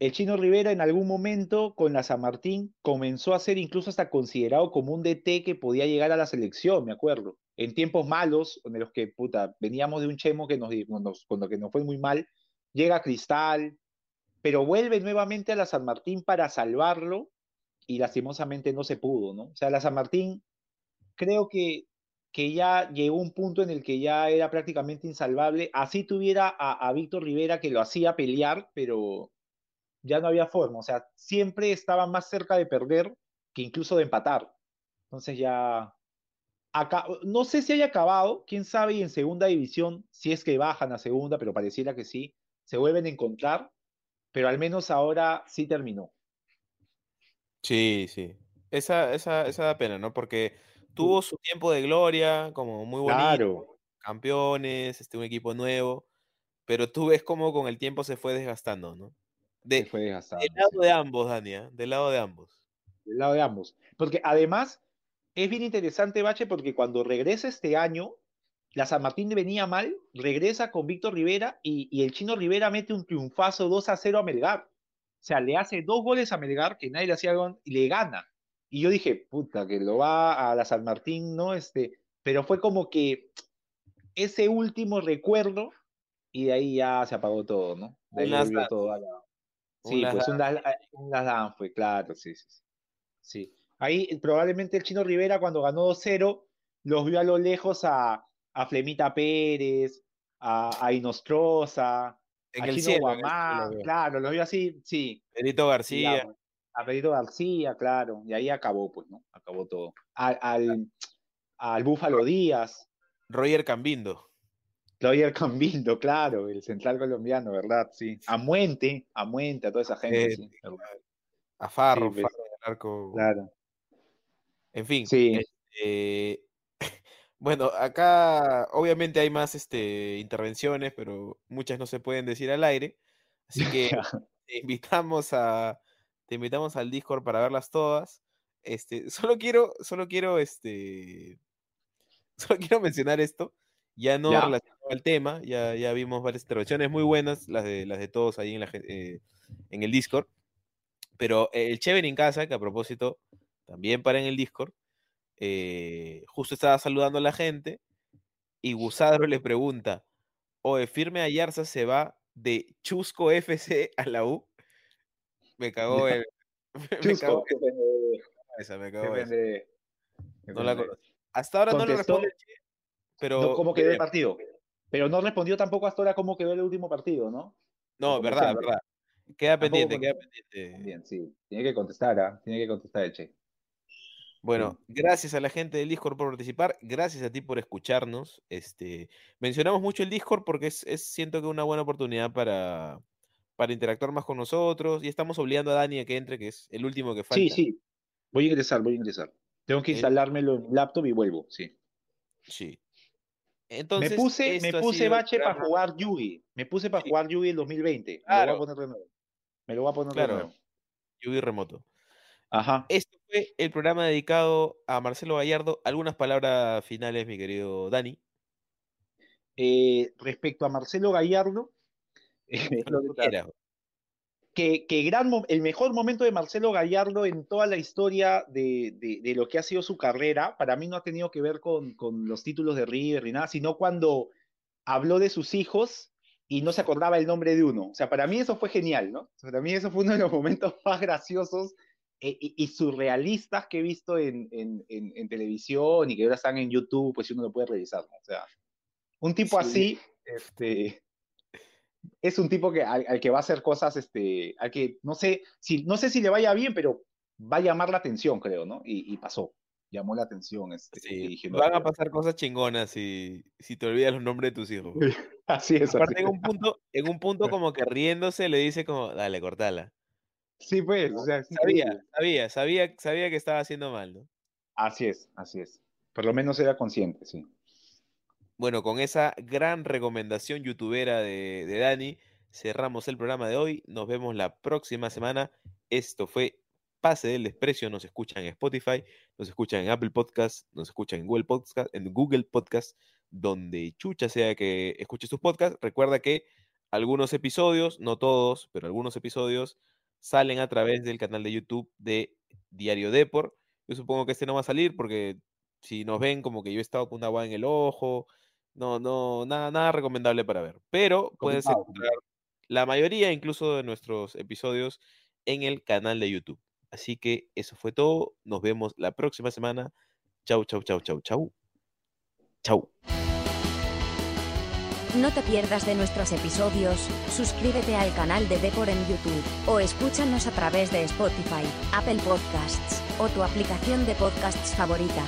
S4: el Chino Rivera en algún momento con la San Martín comenzó a ser incluso hasta considerado como un DT que podía llegar a la selección, me acuerdo. En tiempos malos, en los que, puta, veníamos de un chemo que nos, nos- que nos fue muy mal, llega Cristal, pero vuelve nuevamente a la San Martín para salvarlo y lastimosamente no se pudo, ¿no? O sea, la San Martín creo que, que ya llegó un punto en el que ya era prácticamente insalvable. Así tuviera a, a Víctor Rivera que lo hacía pelear, pero ya no había forma. O sea, siempre estaba más cerca de perder que incluso de empatar. Entonces ya... Acá, no sé si haya acabado, quién sabe, y en segunda división, si es que bajan a segunda, pero pareciera que sí, se vuelven a encontrar, pero al menos ahora sí terminó.
S5: Sí, sí. Esa, esa, esa da pena, ¿no? Porque tuvo su tiempo de gloria, como muy bonito,
S4: Claro,
S5: campeones, este, un equipo nuevo, pero tú ves cómo con el tiempo se fue desgastando, ¿no? De,
S4: fue desgastando.
S5: del lado de ambos, Dania, del lado de ambos.
S4: del lado de ambos. Porque además es bien interesante, Bache, porque cuando regresa este año, la San Martín venía mal, regresa con Víctor Rivera y, y el chino Rivera mete un triunfazo 2 a 0 a Melgar. O sea, le hace dos goles a Melgar que nadie le hacía y le gana. Y yo dije, puta, que lo va a la San Martín, ¿no? Este, pero fue como que ese último recuerdo y de ahí ya se apagó todo, ¿no? De ahí volvió todo a la... Sí, pues un last, un last dance fue, claro, sí, sí. sí. Ahí eh, probablemente el Chino Rivera cuando ganó 2-0 los vio a lo lejos a, a Flemita Pérez, a, a Inostroza,
S5: En
S4: a
S5: el
S4: Chino
S5: cielo, el
S4: claro, los vio así, sí,
S5: Pedrito
S4: y
S5: García,
S4: a Pedrito García, claro, y ahí acabó, pues, ¿no? Acabó todo. Al, al, al Búfalo Díaz,
S5: Roger Cambindo.
S4: Claudia Cambindo, (laughs) claro, el central colombiano, ¿verdad? Sí. A Muente, a Muente, a toda esa gente,
S5: Eh,
S4: sí.
S5: A Farro,
S4: Sí, ves.
S5: Farro del arco.
S4: claro.
S5: En fin.
S4: Sí.
S5: este, (laughs) bueno, acá obviamente hay más este, intervenciones, pero muchas no se pueden decir al aire. Así que (laughs) te invitamos a te invitamos al Discord para verlas todas. Este, solo quiero, solo quiero, este, solo quiero mencionar esto, ya no
S4: Ya.
S5: relacionado al tema, ya, ya vimos varias intervenciones muy buenas, las de, las de todos ahí en, la, gen- eh, en el Discord, pero el Cheven en casa, que a propósito, también para en el Discord, eh, justo estaba saludando a la gente y Gusadro le pregunta, oye, firme Ayarza se va de Chusco FC a la U. Me cagó el... (laughs) me cagó esa, me cagó esa.
S4: pendejo, qué
S5: No la
S4: pendejo.
S5: conocí. Hasta ahora no le responde pero...
S4: ¿Cómo quedó el
S5: veremos.
S4: partido? Pero no respondió tampoco hasta ahora cómo quedó el último partido, ¿no?
S5: No, verdad, verdad. Queda pendiente, queda pendiente.
S4: Bien, sí. Tiene que contestar, ¿ah? Tiene que contestar el Che.
S5: Bueno, gracias a la gente del Discord por participar, gracias a ti por escucharnos. Este, mencionamos mucho el Discord porque es, es siento que una buena oportunidad para, para interactuar más con nosotros y estamos obligando a Dani a que entre, que es el último que falta.
S4: Sí, sí. Voy a ingresar, voy a ingresar. Tengo que
S5: Eh.
S4: instalármelo en mi laptop y vuelvo, sí.
S5: Sí. Entonces,
S4: me puse, me puse bache para jugar Yugi. Me puse para
S5: Sí.
S4: jugar Yugi el 2020.
S5: Claro.
S4: Me lo voy a poner de nuevo. Me lo voy a poner
S5: Claro.
S4: de nuevo.
S5: Yugi remoto.
S4: Ajá.
S5: Esto fue el programa dedicado a Marcelo Gallardo. Algunas palabras finales, mi querido Dani.
S4: Eh, respecto a Marcelo Gallardo, (laughs) (laughs) eh,
S5: Lo que quieras.
S4: Que, que gran el mejor momento de Marcelo Gallardo en toda la historia de, de- de lo que ha sido su carrera, para mí no ha tenido que ver con, con los títulos de River ni nada, sino cuando habló de sus hijos y no se acordaba el nombre de uno. O sea, para mí eso fue genial, ¿no? Para mí eso fue uno de los momentos (laughs) más graciosos eh, y, y surrealistas que he visto en, en- en- en televisión y que ahora están en YouTube, pues si uno lo puede revisar, ¿no? O sea, un tipo
S5: Sí.
S4: así, este, es un tipo que, al, al que va a hacer cosas, este, al que no sé, si, no sé si le vaya bien, pero va a llamar la atención, creo, ¿no? Y, y pasó, llamó la atención. Este,
S5: Sí, van a pasar cosas chingonas si, si te olvidas los nombres de tus hijos. (laughs)
S4: Así es,
S5: Aparte,
S4: así
S5: en un punto, en un punto como que riéndose le dice como, dale, cortala.
S4: Sí, pues, o sea,
S5: Sabía,
S4: increíble.
S5: sabía, sabía, sabía que estaba haciendo mal, ¿no?
S4: Así es, así es. Por lo menos era consciente, sí.
S5: Bueno, con esa gran recomendación youtubera de, Dani, cerramos el programa de hoy. Nos vemos la próxima semana. Esto fue Pase del Desprecio. Nos escuchan en Spotify, nos escuchan en Apple Podcast, nos escuchan en Google Podcast, en Google Podcast, donde chucha sea que escuches tus podcasts. Recuerda que algunos episodios, no todos, pero algunos episodios salen a través del canal de YouTube de Diario Depor. Yo supongo que este no va a salir porque si nos ven como que yo he estado con una agua en el ojo, no, no, nada, nada recomendable para ver. Pero puedes encontrar la mayoría incluso de nuestros episodios en el canal de YouTube. Así que eso fue todo. Nos vemos la próxima semana. Chau, chau, chau, chau, chau. Chau.
S2: No te pierdas de nuestros episodios, suscríbete al canal de Depor en YouTube, o escúchanos a través de Spotify, Apple Podcasts, o tu aplicación de podcasts favorita.